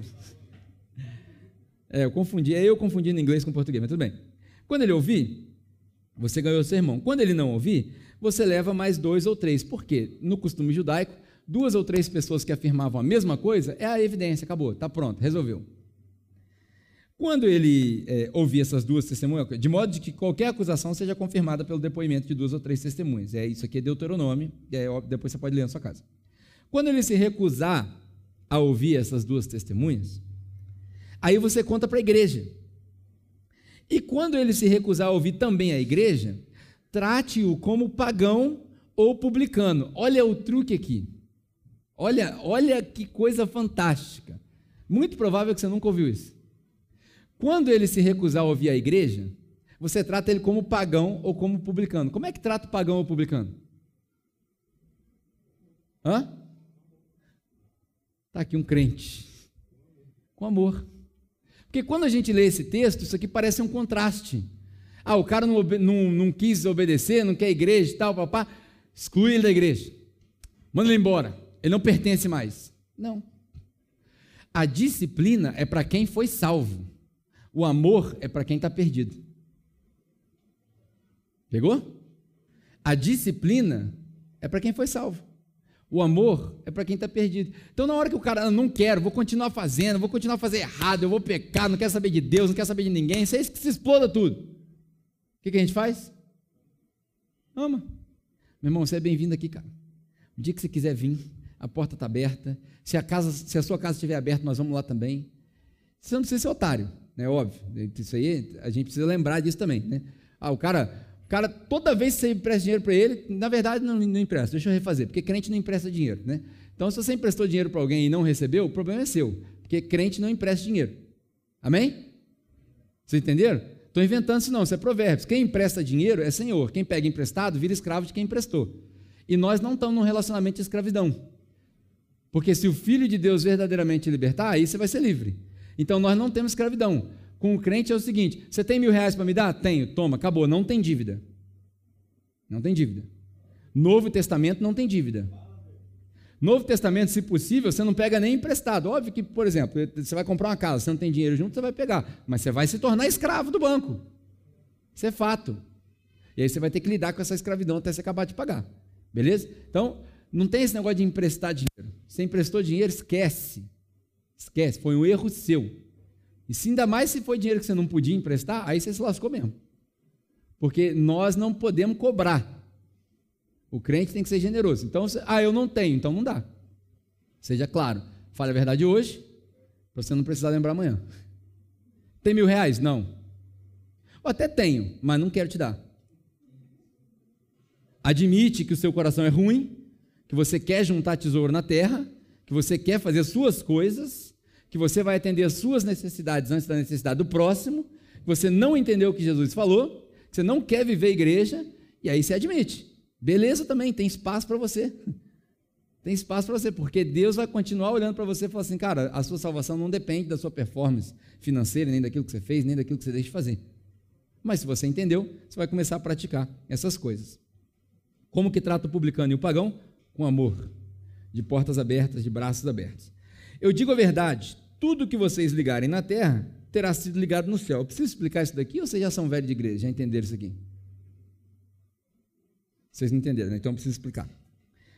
É, eu confundi, é eu confundindo inglês com português, mas tudo bem. Quando ele ouvir, você ganhou o sermão. Quando ele não ouvir, você leva mais dois ou três. Por quê? No costume judaico, duas ou três pessoas que afirmavam a mesma coisa é a evidência, acabou, está pronto, resolveu. Quando ele é, ouvir essas duas testemunhas, de modo de que qualquer acusação seja confirmada pelo depoimento de duas ou três testemunhas. É isso aqui é Deuteronômio, e depois você pode ler na sua casa. Quando ele se recusar a ouvir essas duas testemunhas, aí você conta para a igreja. E quando ele se recusar a ouvir também a igreja, trate-o como pagão ou publicano. Olha o truque aqui. Olha, olha que coisa fantástica. Muito provável que você nunca ouviu isso. Quando ele se recusar a ouvir a igreja, você trata ele como pagão ou como publicano. Como é que trata o pagão ou publicano? Hã? Está aqui um crente. Com amor. Porque quando a gente lê esse texto, isso aqui parece um contraste. Ah, o cara não, não, não quis obedecer, não quer igreja e tal, papá. Exclui ele da igreja. Manda ele embora. Ele não pertence mais. Não. A disciplina é para quem foi salvo. O amor é para quem está perdido. Pegou? A disciplina é para quem foi salvo. O amor é para quem está perdido. Então, na hora que o cara, ah, não quero, vou continuar fazendo, vou continuar fazer errado, eu vou pecar, não quero saber de Deus, não quero saber de ninguém, isso é isso que se exploda tudo. O que, que a gente faz? Ama. Meu irmão, você é bem-vindo aqui, cara. O dia que você quiser vir, a porta está aberta. Se a, casa, se a sua casa estiver aberta, nós vamos lá também. Você não precisa ser otário, né? Óbvio. Isso aí, a gente precisa lembrar disso também, né? Ah, o cara, cara, toda vez que você empresta dinheiro para ele, na verdade não, não empresta, deixa eu refazer, porque crente não empresta dinheiro, né? Então, se você emprestou dinheiro para alguém e não recebeu, o problema é seu, porque crente não empresta dinheiro. Amém? Vocês entenderam? Estou inventando isso não, isso é provérbios. Quem empresta dinheiro é senhor, quem pega emprestado vira escravo de quem emprestou. E nós não estamos num relacionamento de escravidão. Porque se o Filho de Deus verdadeiramente libertar, aí você vai ser livre. Então nós não temos escravidão. Com o crente é o seguinte: você tem mil reais para me dar? Tenho, toma, acabou, não tem dívida. Não tem dívida. Novo Testamento não tem dívida. Novo Testamento, se possível, você não pega nem emprestado. Óbvio que, por exemplo, você vai comprar uma casa, você não tem dinheiro junto, você vai pegar. Mas você vai se tornar escravo do banco. Isso é fato. E aí você vai ter que lidar com essa escravidão até você acabar de pagar. Beleza? Então, não tem esse negócio de emprestar dinheiro. Você emprestou dinheiro, esquece. Esquece, foi um erro seu. E se ainda mais se foi dinheiro que você não podia emprestar, aí você se lascou mesmo. Porque nós não podemos cobrar. O crente tem que ser generoso. Então, ah, eu não tenho, então não dá. Seja claro. Fale a verdade hoje, para você não precisar lembrar amanhã. Tem mil reais? Não. Ou até tenho, mas não quero te dar. Admite que o seu coração é ruim, que você quer juntar tesouro na terra, que você quer fazer suas coisas, que você vai atender as suas necessidades antes da necessidade do próximo, que você não entendeu o que Jesus falou, que você não quer viver igreja, e aí você admite. Beleza também, tem espaço para você. Tem espaço para você, porque Deus vai continuar olhando para você e falar assim, cara, a sua salvação não depende da sua performance financeira, nem daquilo que você fez, nem daquilo que você deixa de fazer. Mas se você entendeu, você vai começar a praticar essas coisas. Como que trata o publicano e o pagão? Com amor, de portas abertas, de braços abertos. Eu digo a verdade, tudo que vocês ligarem na terra terá sido ligado no céu. Eu preciso explicar isso daqui ou vocês já são velhos de igreja? Já entenderam isso aqui? Vocês não entenderam, né? então eu preciso explicar.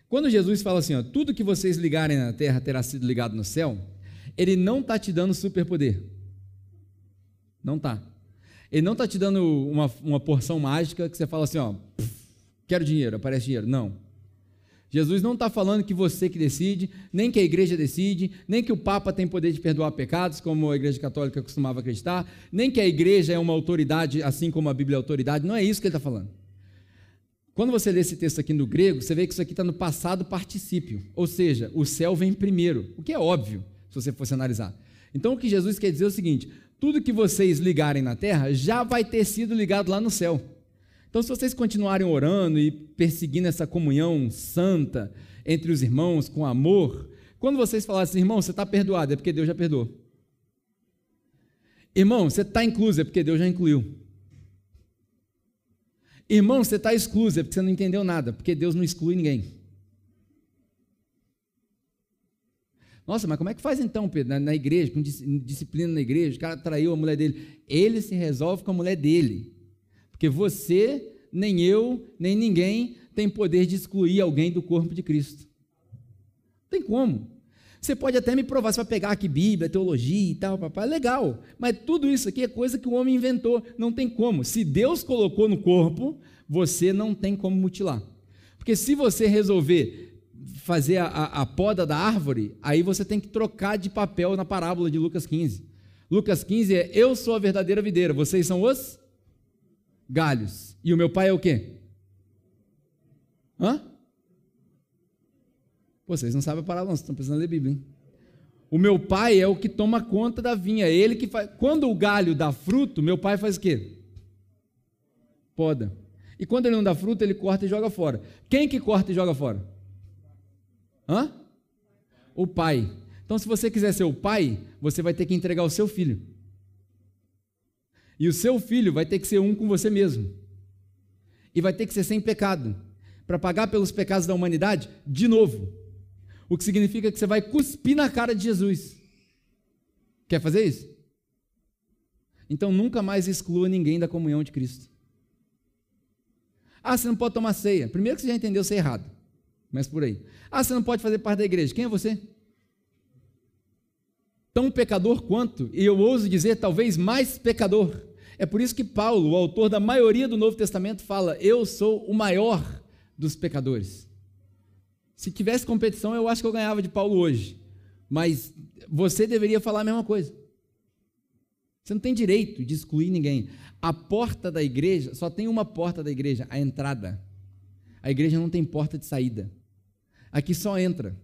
Quando Jesus fala assim, ó, tudo que vocês ligarem na terra terá sido ligado no céu, ele não está te dando superpoder. Não está. Ele não está te dando uma, uma porção mágica que você fala assim, ó, quero dinheiro, aparece dinheiro. Não. Jesus não está falando que você que decide, nem que a igreja decide, nem que o Papa tem poder de perdoar pecados, como a igreja católica costumava acreditar, nem que a igreja é uma autoridade, assim como a Bíblia é autoridade. Não é isso que ele está falando. Quando você lê esse texto aqui no grego, você vê que isso aqui está no passado particípio, ou seja, o céu vem primeiro, o que é óbvio, se você fosse analisar. Então o que Jesus quer dizer é o seguinte: tudo que vocês ligarem na terra já vai ter sido ligado lá no céu. Então, se vocês continuarem orando e perseguindo essa comunhão santa entre os irmãos com amor, quando vocês falarem assim, irmão, você está perdoado, é porque Deus já perdoou. Irmão, você está incluso, é porque Deus já incluiu. Irmão, você está excluso, é porque você não entendeu nada, porque Deus não exclui ninguém. Nossa, mas como é que faz então, Pedro, na, na igreja, com disciplina na igreja, o cara traiu a mulher dele. Ele se resolve com a mulher dele. Porque você, nem eu, nem ninguém tem poder de excluir alguém do corpo de Cristo. Não tem como. Você pode até me provar, você vai pegar aqui Bíblia, teologia e tal, papai, legal. Mas tudo isso aqui é coisa que o homem inventou. Não tem como. Se Deus colocou no corpo, você não tem como mutilar. Porque se você resolver fazer a, a, a, poda da árvore, aí você tem que trocar de papel na parábola de Lucas 15. Lucas 15 é: Eu sou a verdadeira videira, vocês são os galhos. E o meu pai é o quê? Hã? Pô, vocês não sabem a parábola, vocês estão precisando ler Bíblia, hein? O meu pai é o que toma conta da vinha, é ele que faz. Quando o galho dá fruto, meu pai faz o quê? Poda. E quando ele não dá fruto, ele corta e joga fora. Quem que corta e joga fora? Hã? O pai. Então, se você quiser ser o pai, você vai ter que entregar o seu filho. E o seu filho vai ter que ser um com você mesmo. E vai ter que ser sem pecado. Para pagar pelos pecados da humanidade, de novo. O que significa que você vai cuspir na cara de Jesus. Quer fazer isso? Então nunca mais exclua ninguém da comunhão de Cristo. Ah, você não pode tomar ceia. Primeiro que você já entendeu ser errado. Mas por aí. Ah, você não pode fazer parte da igreja. Quem é você? Tão pecador quanto, e eu ouso dizer, talvez mais pecador. É por isso que Paulo, o autor da maioria do Novo Testamento, fala: Eu sou o maior dos pecadores. Se tivesse competição, eu acho que eu ganhava de Paulo hoje. Mas você deveria falar a mesma coisa. Você não tem direito de excluir ninguém. A porta da igreja, só tem uma porta da igreja, a entrada. A igreja não tem porta de saída. Aqui só entra.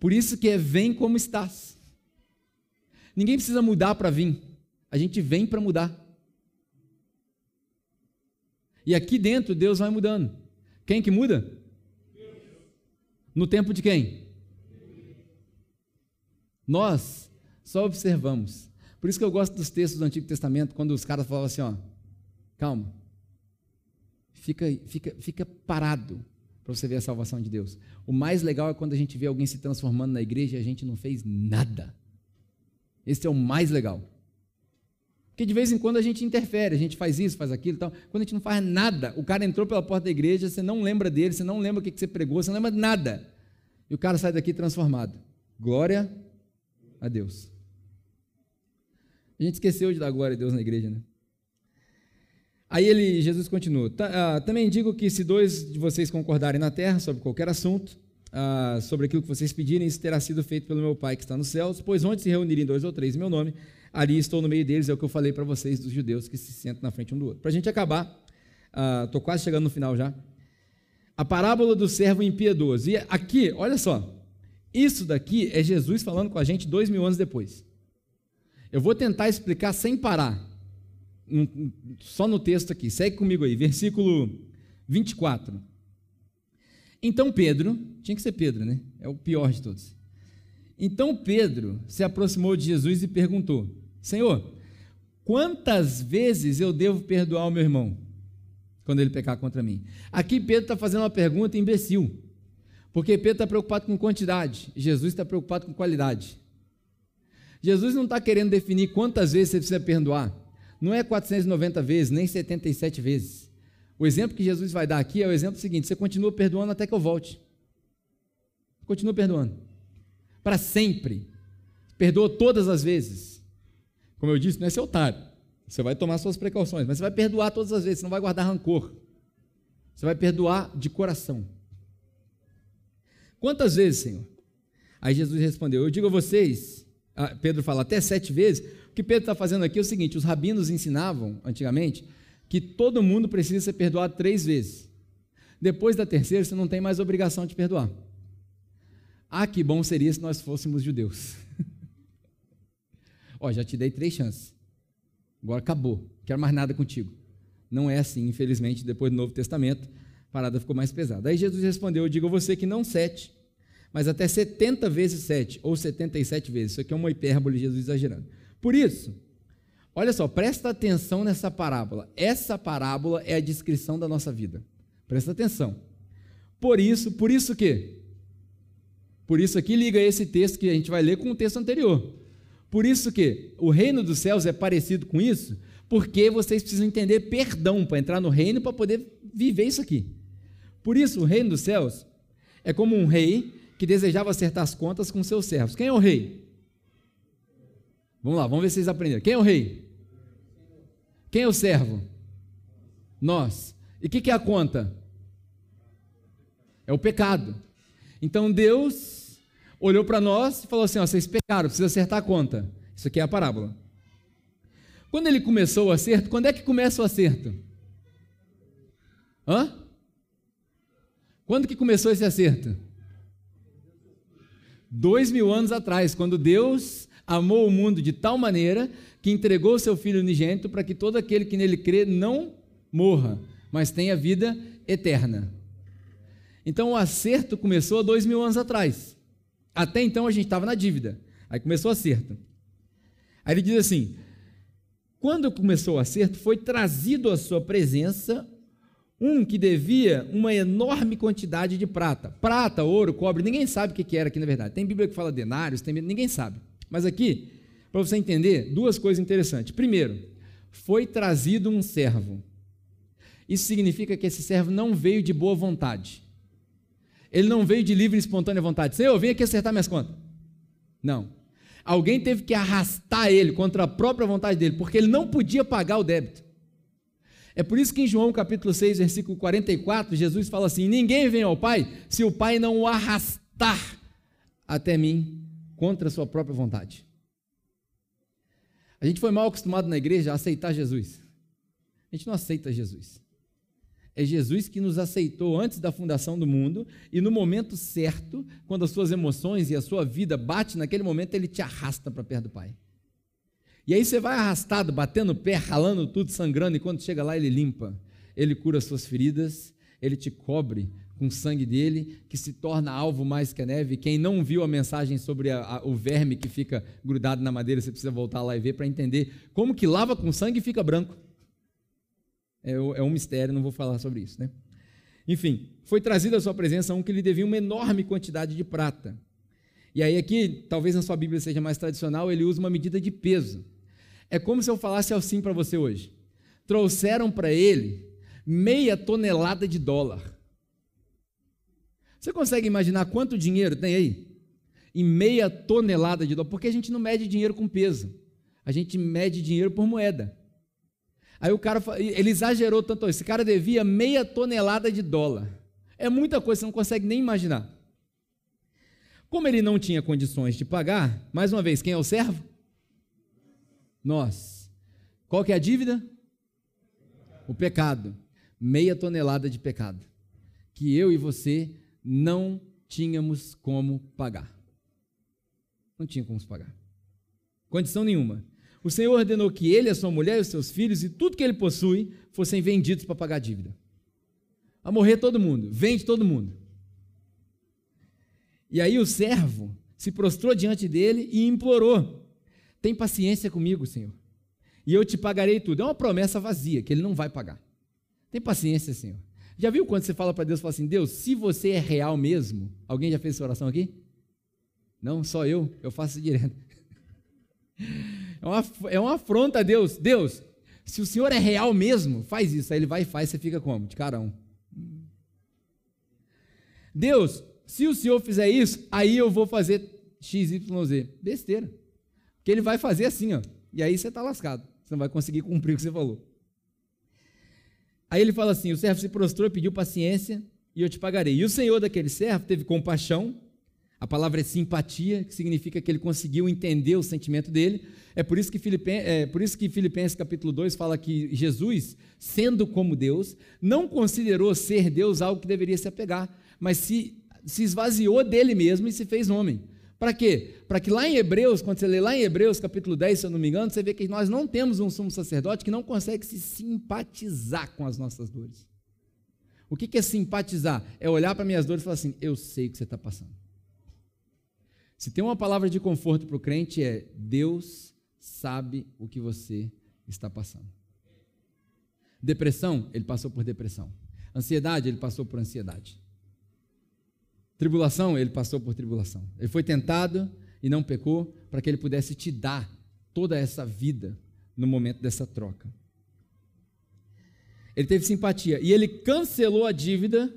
Por isso que é vem como estás. Ninguém precisa mudar para vir. A gente vem para mudar. E aqui dentro Deus vai mudando. Quem que muda? No tempo de quem? Nós só observamos. Por isso que eu gosto dos textos do Antigo Testamento, quando os caras falavam assim, ó, calma, fica, fica, fica parado para você ver a salvação de Deus. O mais legal é quando a gente vê alguém se transformando na igreja e a gente não fez nada. Esse é o mais legal. Porque de vez em quando a gente interfere, a gente faz isso, faz aquilo e tal. Quando a gente não faz nada, o cara entrou pela porta da igreja, você não lembra dele, você não lembra o que você pregou, você não lembra de nada. E o cara sai daqui transformado. Glória a Deus. A gente esqueceu de dar glória a Deus na igreja, né? Aí ele, Jesus continua. Ah, também digo que se dois de vocês concordarem na terra sobre qualquer assunto, ah, sobre aquilo que vocês pedirem, isso terá sido feito pelo meu Pai que está nos céus, pois onde se reunirem dois ou três em meu nome, ali estou no meio deles, é o que eu falei para vocês dos judeus que se sentam na frente um do outro. Para a gente acabar, estou uh, quase chegando no final já. A parábola do servo impiedoso. E aqui, olha só, isso daqui é Jesus falando com a gente dois mil anos depois. Eu vou tentar explicar sem parar, só no texto aqui, segue comigo aí, versículo 24. Então Pedro, tinha que ser Pedro, né? É o pior de todos. Então Pedro se aproximou de Jesus e perguntou: Senhor, quantas vezes eu devo perdoar o meu irmão quando ele pecar contra mim? Aqui Pedro está fazendo uma pergunta imbecil, porque Pedro está preocupado com quantidade, Jesus está preocupado com qualidade. Jesus não está querendo definir quantas vezes você precisa perdoar, não é 490 vezes, nem 77 vezes. O exemplo que Jesus vai dar aqui é o exemplo seguinte: você continua perdoando até que eu volte. Continua perdoando para sempre. Perdoa todas as vezes. Como eu disse, não é seu otário. Você vai tomar suas precauções, mas você vai perdoar todas as vezes, você não vai guardar rancor. Você vai perdoar de coração. Quantas vezes, Senhor? Aí Jesus respondeu: Eu digo a vocês, Pedro fala até sete vezes. O que Pedro está fazendo aqui é o seguinte: os rabinos ensinavam antigamente que todo mundo precisa ser perdoado três vezes. Depois da terceira, você não tem mais obrigação de perdoar. Ah, que bom seria se nós fôssemos judeus. Ó, já te dei três chances. Agora acabou. Quero mais nada contigo. Não é assim, infelizmente, depois do Novo Testamento, a parada ficou mais pesada. Aí Jesus respondeu: Eu digo a você que não sete, mas até 70 vezes sete, ou 77 vezes. Isso aqui é uma hipérbole, Jesus exagerando. Por isso, olha só, presta atenção nessa parábola. Essa parábola é a descrição da nossa vida. Presta atenção. Por isso, por isso que por isso aqui liga esse texto que a gente vai ler com o texto anterior. Por isso que o reino dos céus é parecido com isso, porque vocês precisam entender perdão para entrar no reino para poder viver isso aqui. Por isso, o reino dos céus é como um rei que desejava acertar as contas com seus servos. Quem é o rei? Vamos lá, vamos ver se vocês aprenderam. Quem é o rei? Quem é o servo? Nós. E o que, que é a conta? É o pecado. Então Deus olhou para nós e falou assim: ó, vocês pecaram, precisa acertar a conta. Isso aqui é a parábola. Quando ele começou o acerto, quando é que começa o acerto? Hã? Quando que começou esse acerto? Dois mil anos atrás, quando Deus amou o mundo de tal maneira que entregou seu Filho unigênito para que todo aquele que nele crê não morra, mas tenha vida eterna. Então o acerto começou há dois mil anos atrás. Até então a gente estava na dívida. Aí começou o acerto. Aí ele diz assim: quando começou o acerto, foi trazido à sua presença um que devia uma enorme quantidade de prata. Prata, ouro, cobre, ninguém sabe o que era aqui na verdade. Tem Bíblia que fala denários, tem, ninguém sabe. Mas aqui, para você entender, duas coisas interessantes. Primeiro, foi trazido um servo. Isso significa que esse servo não veio de boa vontade. Ele não veio de livre e espontânea vontade. Senhor, vem aqui acertar minhas contas. Não. Alguém teve que arrastar ele contra a própria vontade dele, porque ele não podia pagar o débito. É por isso que em João capítulo 6, versículo 44, Jesus fala assim: Ninguém vem ao Pai se o Pai não o arrastar até mim contra a sua própria vontade. A gente foi mal acostumado na igreja a aceitar Jesus. A gente não aceita Jesus. É Jesus que nos aceitou antes da fundação do mundo e no momento certo, quando as suas emoções e a sua vida bate naquele momento, ele te arrasta para perto do Pai. E aí você vai arrastado, batendo o pé, ralando tudo, sangrando, e quando chega lá ele limpa, ele cura as suas feridas, ele te cobre com o sangue dele, que se torna alvo mais que a neve. Quem não viu a mensagem sobre a, a, o verme que fica grudado na madeira, você precisa voltar lá e ver para entender como que lava com sangue e fica branco. É, é um mistério, não vou falar sobre isso, né? Enfim, foi trazido à sua presença um que lhe devia uma enorme quantidade de prata. E aí aqui, talvez na sua Bíblia seja mais tradicional, ele usa uma medida de peso. É como se eu falasse assim para você hoje. Trouxeram para ele meia tonelada de dólar. Você consegue imaginar quanto dinheiro tem aí? Em meia tonelada de dólar. Porque a gente não mede dinheiro com peso. A gente mede dinheiro por moeda. Aí o cara, ele exagerou tanto, esse cara devia meia tonelada de dólar. É muita coisa, você não consegue nem imaginar. Como ele não tinha condições de pagar, mais uma vez, quem é o servo? Nós. Qual que é a dívida? O pecado. Meia tonelada de pecado. Que eu e você não tínhamos como pagar. Não tinha como pagar. Condição nenhuma. O Senhor ordenou que ele, a sua mulher, os seus filhos e tudo que ele possui fossem vendidos para pagar a dívida. A morrer todo mundo, vende todo mundo. E aí o servo se prostrou diante dele e implorou: Tem paciência comigo, Senhor, e eu te pagarei tudo. É uma promessa vazia, que ele não vai pagar. Tem paciência, Senhor. Já viu quando você fala para Deus, fala assim, Deus, se você é real mesmo, alguém já fez essa oração aqui? Não, só eu, eu faço direto. É uma, é uma afronta a Deus. Deus, se o Senhor é real mesmo, faz isso. Aí ele vai e faz, você fica como? De carão. Deus, se o Senhor fizer isso, aí eu vou fazer XYZ. Besteira. Porque ele vai fazer assim, ó. E aí você está lascado. Você não vai conseguir cumprir o que você falou. Aí ele fala assim: o servo se prostrou, pediu paciência, e eu te pagarei. E o senhor daquele servo teve compaixão. A palavra é simpatia, que significa que ele conseguiu entender o sentimento dele. É por isso que é, por isso que Filipenses capítulo 2 fala que Jesus, sendo como Deus, não considerou ser Deus algo que deveria se apegar, mas se, se esvaziou dele mesmo e se fez homem. Para quê? Para que lá em Hebreus, quando você lê lá em Hebreus capítulo 10, se eu não me engano, você vê que nós não temos um sumo sacerdote que não consegue se simpatizar com as nossas dores. O que é simpatizar? É olhar para minhas dores e falar assim: eu sei o que você está passando. Se tem uma palavra de conforto para o crente é Deus sabe o que você está passando. Depressão, ele passou por depressão. Ansiedade, ele passou por ansiedade. Tribulação, ele passou por tribulação. Ele foi tentado e não pecou para que ele pudesse te dar toda essa vida no momento dessa troca. Ele teve simpatia e ele cancelou a dívida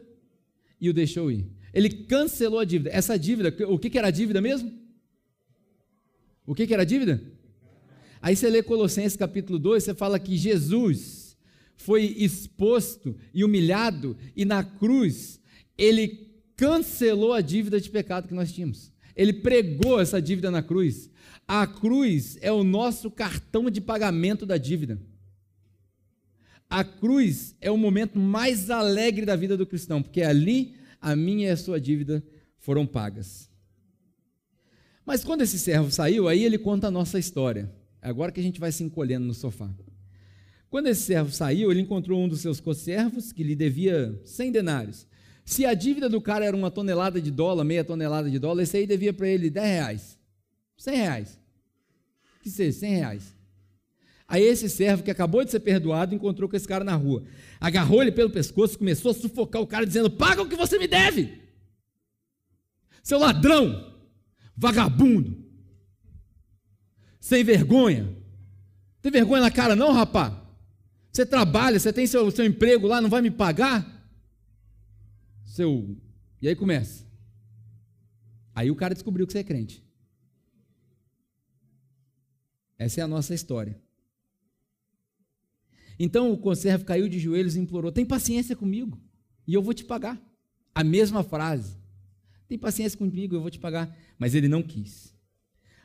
e o deixou ir. Ele cancelou a dívida. Essa dívida, o que era a dívida mesmo? O que era a dívida? Aí você lê Colossenses capítulo 2, você fala que Jesus foi exposto e humilhado, e na cruz ele cancelou a dívida de pecado que nós tínhamos. Ele pregou essa dívida na cruz. A cruz é o nosso cartão de pagamento da dívida. A cruz é o momento mais alegre da vida do cristão, porque ali a minha e a sua dívida foram pagas. Mas quando esse servo saiu, aí ele conta a nossa história. É agora que a gente vai se encolhendo no sofá. Quando esse servo saiu, ele encontrou um dos seus conservos que lhe devia 100 denários. Se a dívida do cara era uma tonelada de dólar, meia tonelada de dólar, esse aí devia para ele 10 reais. 100 reais. Que seja, 100 reais. Aí esse servo que acabou de ser perdoado encontrou com esse cara na rua. Agarrou ele pelo pescoço, começou a sufocar o cara, dizendo: Paga o que você me deve! Seu ladrão! Vagabundo! Sem vergonha! Tem vergonha na cara, não, rapá? Você trabalha, você tem seu, seu emprego lá, não vai me pagar? Seu. E aí começa. Aí o cara descobriu que você é crente. Essa é a nossa história. Então o conservo caiu de joelhos e implorou: Tem paciência comigo e eu vou te pagar. A mesma frase. Tem paciência comigo, eu vou te pagar. Mas ele não quis.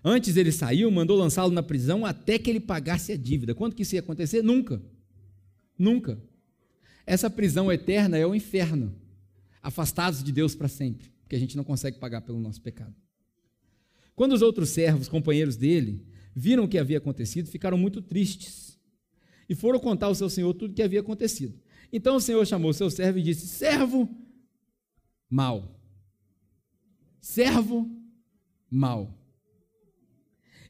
Antes ele saiu, mandou lançá-lo na prisão até que ele pagasse a dívida. Quando que isso ia acontecer? Nunca. Nunca. Essa prisão eterna é o inferno. Afastados de Deus para sempre, porque a gente não consegue pagar pelo nosso pecado. Quando os outros servos, companheiros dele, viram o que havia acontecido, ficaram muito tristes e foram contar ao seu senhor tudo o que havia acontecido. Então o senhor chamou seu servo e disse: Servo mal. Servo mal.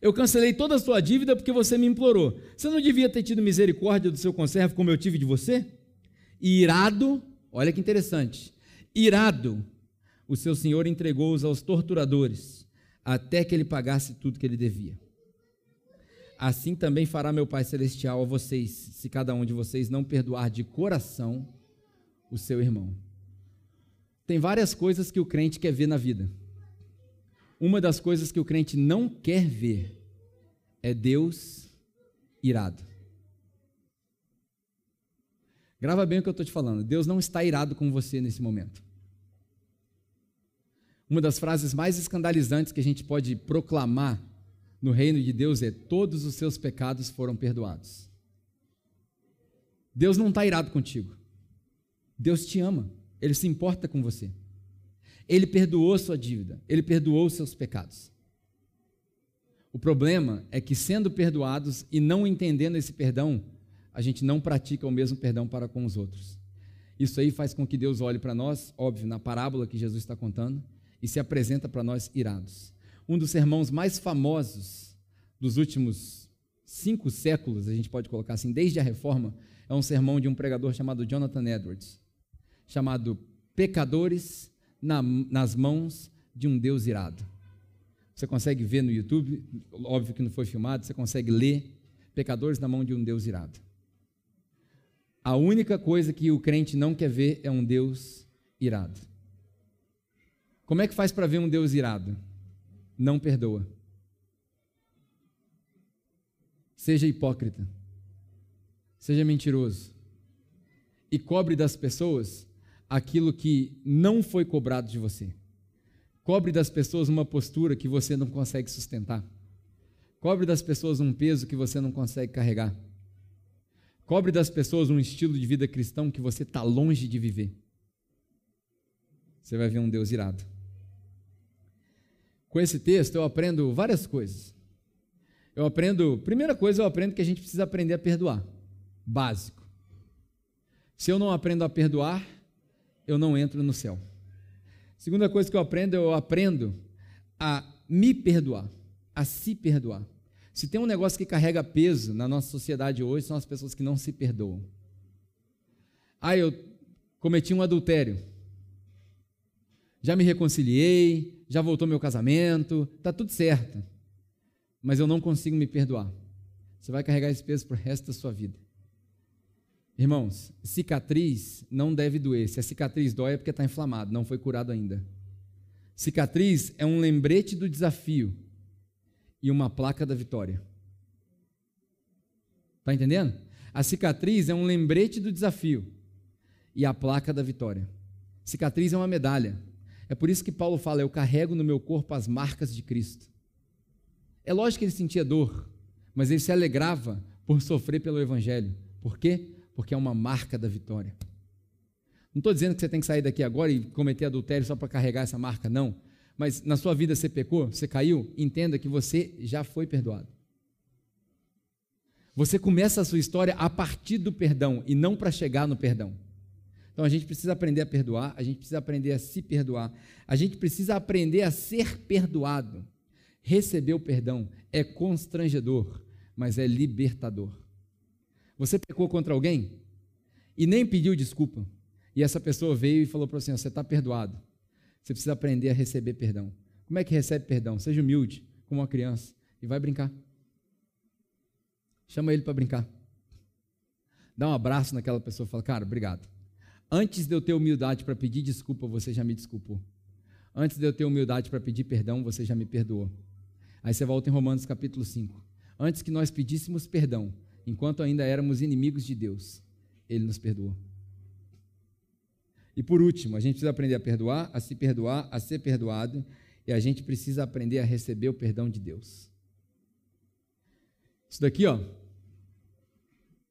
Eu cancelei toda a sua dívida porque você me implorou. Você não devia ter tido misericórdia do seu conservo como eu tive de você? E irado, olha que interessante. Irado, o seu senhor entregou-os aos torturadores até que ele pagasse tudo que ele devia assim também fará meu Pai Celestial a vocês, se cada um de vocês não perdoar de coração o seu irmão. Tem várias coisas que o crente quer ver na vida. Uma das coisas que o crente não quer ver é Deus irado. Grava bem o que eu estou te falando. Deus não está irado com você nesse momento. Uma das frases mais escandalizantes que a gente pode proclamar no reino de Deus é: todos os seus pecados foram perdoados. Deus não está irado contigo. Deus te ama. Ele se importa com você. Ele perdoou sua dívida. Ele perdoou os seus pecados. O problema é que, sendo perdoados e não entendendo esse perdão, a gente não pratica o mesmo perdão para com os outros. Isso aí faz com que Deus olhe para nós, óbvio, na parábola que Jesus está contando, e se apresenta para nós irados um dos sermãos mais famosos dos últimos cinco séculos, a gente pode colocar assim, desde a reforma, é um sermão de um pregador chamado Jonathan Edwards, chamado Pecadores na, nas mãos de um Deus irado. Você consegue ver no YouTube, óbvio que não foi filmado, você consegue ler Pecadores na mão de um Deus irado. A única coisa que o crente não quer ver é um Deus irado. Como é que faz para ver um Deus irado? não perdoa. Seja hipócrita. Seja mentiroso. E cobre das pessoas aquilo que não foi cobrado de você. Cobre das pessoas uma postura que você não consegue sustentar. Cobre das pessoas um peso que você não consegue carregar. Cobre das pessoas um estilo de vida cristão que você está longe de viver. Você vai ver um Deus irado. Com esse texto eu aprendo várias coisas. Eu aprendo, primeira coisa, eu aprendo que a gente precisa aprender a perdoar. Básico. Se eu não aprendo a perdoar, eu não entro no céu. Segunda coisa que eu aprendo, eu aprendo a me perdoar, a se perdoar. Se tem um negócio que carrega peso na nossa sociedade hoje, são as pessoas que não se perdoam. Ah, eu cometi um adultério. Já me reconciliei, já voltou meu casamento, está tudo certo, mas eu não consigo me perdoar. Você vai carregar esse peso para o resto da sua vida. Irmãos, cicatriz não deve doer. Se a cicatriz dói é porque está inflamado, não foi curado ainda. Cicatriz é um lembrete do desafio e uma placa da vitória. Está entendendo? A cicatriz é um lembrete do desafio e a placa da vitória. Cicatriz é uma medalha. É por isso que Paulo fala: Eu carrego no meu corpo as marcas de Cristo. É lógico que ele sentia dor, mas ele se alegrava por sofrer pelo Evangelho. Por quê? Porque é uma marca da vitória. Não estou dizendo que você tem que sair daqui agora e cometer adultério só para carregar essa marca, não. Mas na sua vida você pecou, você caiu, entenda que você já foi perdoado. Você começa a sua história a partir do perdão e não para chegar no perdão. Então a gente precisa aprender a perdoar, a gente precisa aprender a se perdoar, a gente precisa aprender a ser perdoado. Receber o perdão é constrangedor, mas é libertador. Você pecou contra alguém e nem pediu desculpa, e essa pessoa veio e falou para você: Você está perdoado. Você precisa aprender a receber perdão. Como é que recebe perdão? Seja humilde, como uma criança, e vai brincar. Chama ele para brincar. Dá um abraço naquela pessoa e fala: Cara, obrigado. Antes de eu ter humildade para pedir desculpa, você já me desculpou. Antes de eu ter humildade para pedir perdão, você já me perdoou. Aí você volta em Romanos capítulo 5. Antes que nós pedíssemos perdão, enquanto ainda éramos inimigos de Deus, Ele nos perdoou. E por último, a gente precisa aprender a perdoar, a se perdoar, a ser perdoado, e a gente precisa aprender a receber o perdão de Deus. Isso daqui, ó.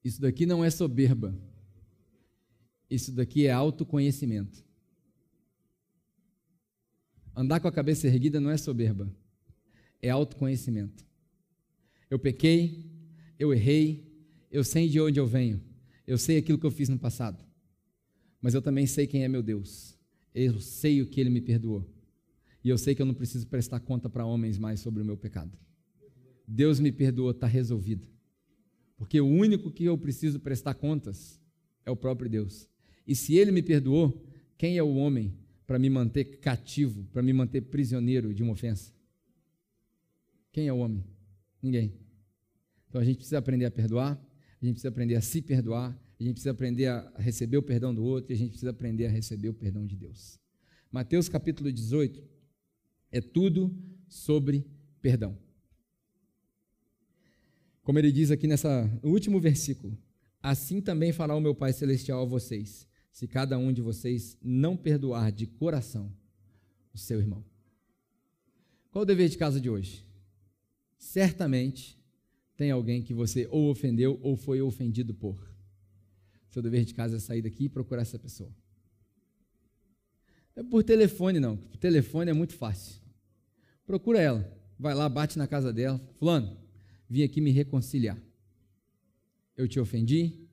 Isso daqui não é soberba. Isso daqui é autoconhecimento. Andar com a cabeça erguida não é soberba, é autoconhecimento. Eu pequei, eu errei, eu sei de onde eu venho, eu sei aquilo que eu fiz no passado, mas eu também sei quem é meu Deus, eu sei o que Ele me perdoou, e eu sei que eu não preciso prestar conta para homens mais sobre o meu pecado. Deus me perdoou, está resolvido, porque o único que eu preciso prestar contas é o próprio Deus. E se Ele me perdoou, quem é o homem para me manter cativo, para me manter prisioneiro de uma ofensa? Quem é o homem? Ninguém. Então a gente precisa aprender a perdoar, a gente precisa aprender a se perdoar, a gente precisa aprender a receber o perdão do outro e a gente precisa aprender a receber o perdão de Deus. Mateus capítulo 18 é tudo sobre perdão. Como ele diz aqui nessa, no último versículo: Assim também fará o meu Pai Celestial a vocês, se cada um de vocês não perdoar de coração o seu irmão. Qual o dever de casa de hoje? Certamente tem alguém que você ou ofendeu ou foi ofendido por. Seu dever de casa é sair daqui e procurar essa pessoa. Não é por telefone, não. Por telefone é muito fácil. Procura ela. Vai lá, bate na casa dela. Fulano, vim aqui me reconciliar. Eu te ofendi.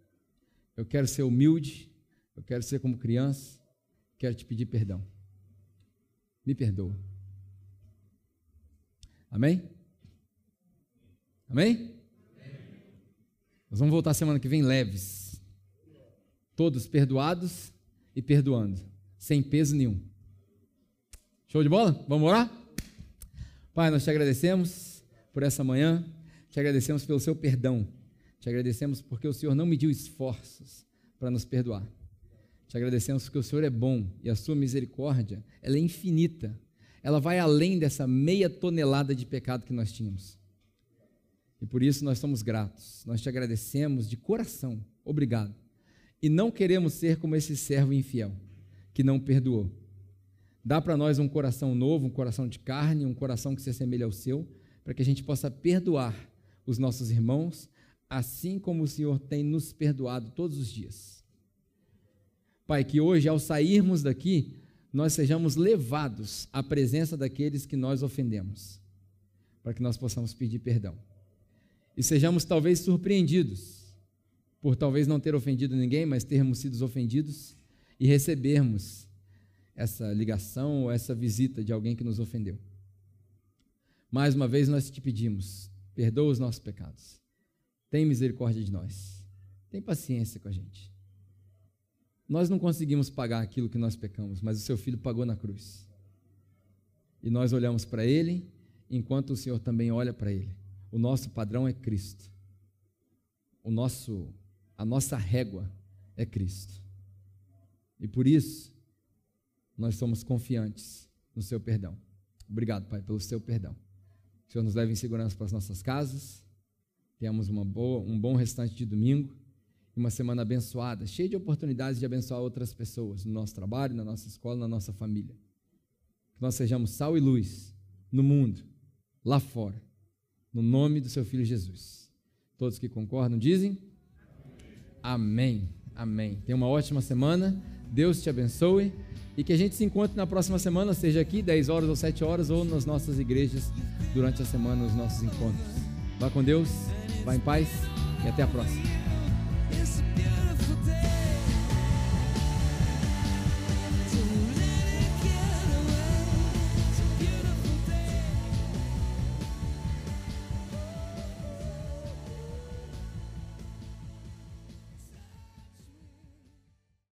Eu quero ser humilde. Eu quero ser como criança. Quero te pedir perdão. Me perdoa. Amém? Amém? Nós vamos voltar semana que vem leves. Todos perdoados e perdoando, sem peso nenhum. Show de bola? Vamos orar? Pai, nós te agradecemos por essa manhã, te agradecemos pelo seu perdão, te agradecemos porque o Senhor não mediu esforços para nos perdoar. Te agradecemos porque o Senhor é bom e a sua misericórdia, ela é infinita. Ela vai além dessa meia tonelada de pecado que nós tínhamos. E por isso nós somos gratos, nós te agradecemos de coração, obrigado. E não queremos ser como esse servo infiel, que não perdoou. Dá para nós um coração novo, um coração de carne, um coração que se assemelha ao seu, para que a gente possa perdoar os nossos irmãos, assim como o Senhor tem nos perdoado todos os dias. Pai, que hoje, ao sairmos daqui, nós sejamos levados à presença daqueles que nós ofendemos, para que nós possamos pedir perdão e sejamos talvez surpreendidos por talvez não ter ofendido ninguém, mas termos sido ofendidos e recebermos essa ligação ou essa visita de alguém que nos ofendeu. Mais uma vez nós te pedimos, perdoa os nossos pecados. Tem misericórdia de nós. Tem paciência com a gente. Nós não conseguimos pagar aquilo que nós pecamos, mas o seu filho pagou na cruz. E nós olhamos para ele, enquanto o Senhor também olha para ele. O nosso padrão é Cristo. O nosso, a nossa régua é Cristo. E por isso, nós somos confiantes no seu perdão. Obrigado, Pai, pelo seu perdão. O Senhor nos leve em segurança para as nossas casas. Tenhamos uma boa, um bom restante de domingo e uma semana abençoada, cheia de oportunidades de abençoar outras pessoas no nosso trabalho, na nossa escola, na nossa família. Que nós sejamos sal e luz no mundo, lá fora no nome do seu filho Jesus. Todos que concordam dizem? Amém. Amém. Tenha uma ótima semana. Deus te abençoe e que a gente se encontre na próxima semana, seja aqui 10 horas ou 7 horas ou nas nossas igrejas durante a semana, nos nossos encontros. Vá com Deus, vá em paz e até a próxima.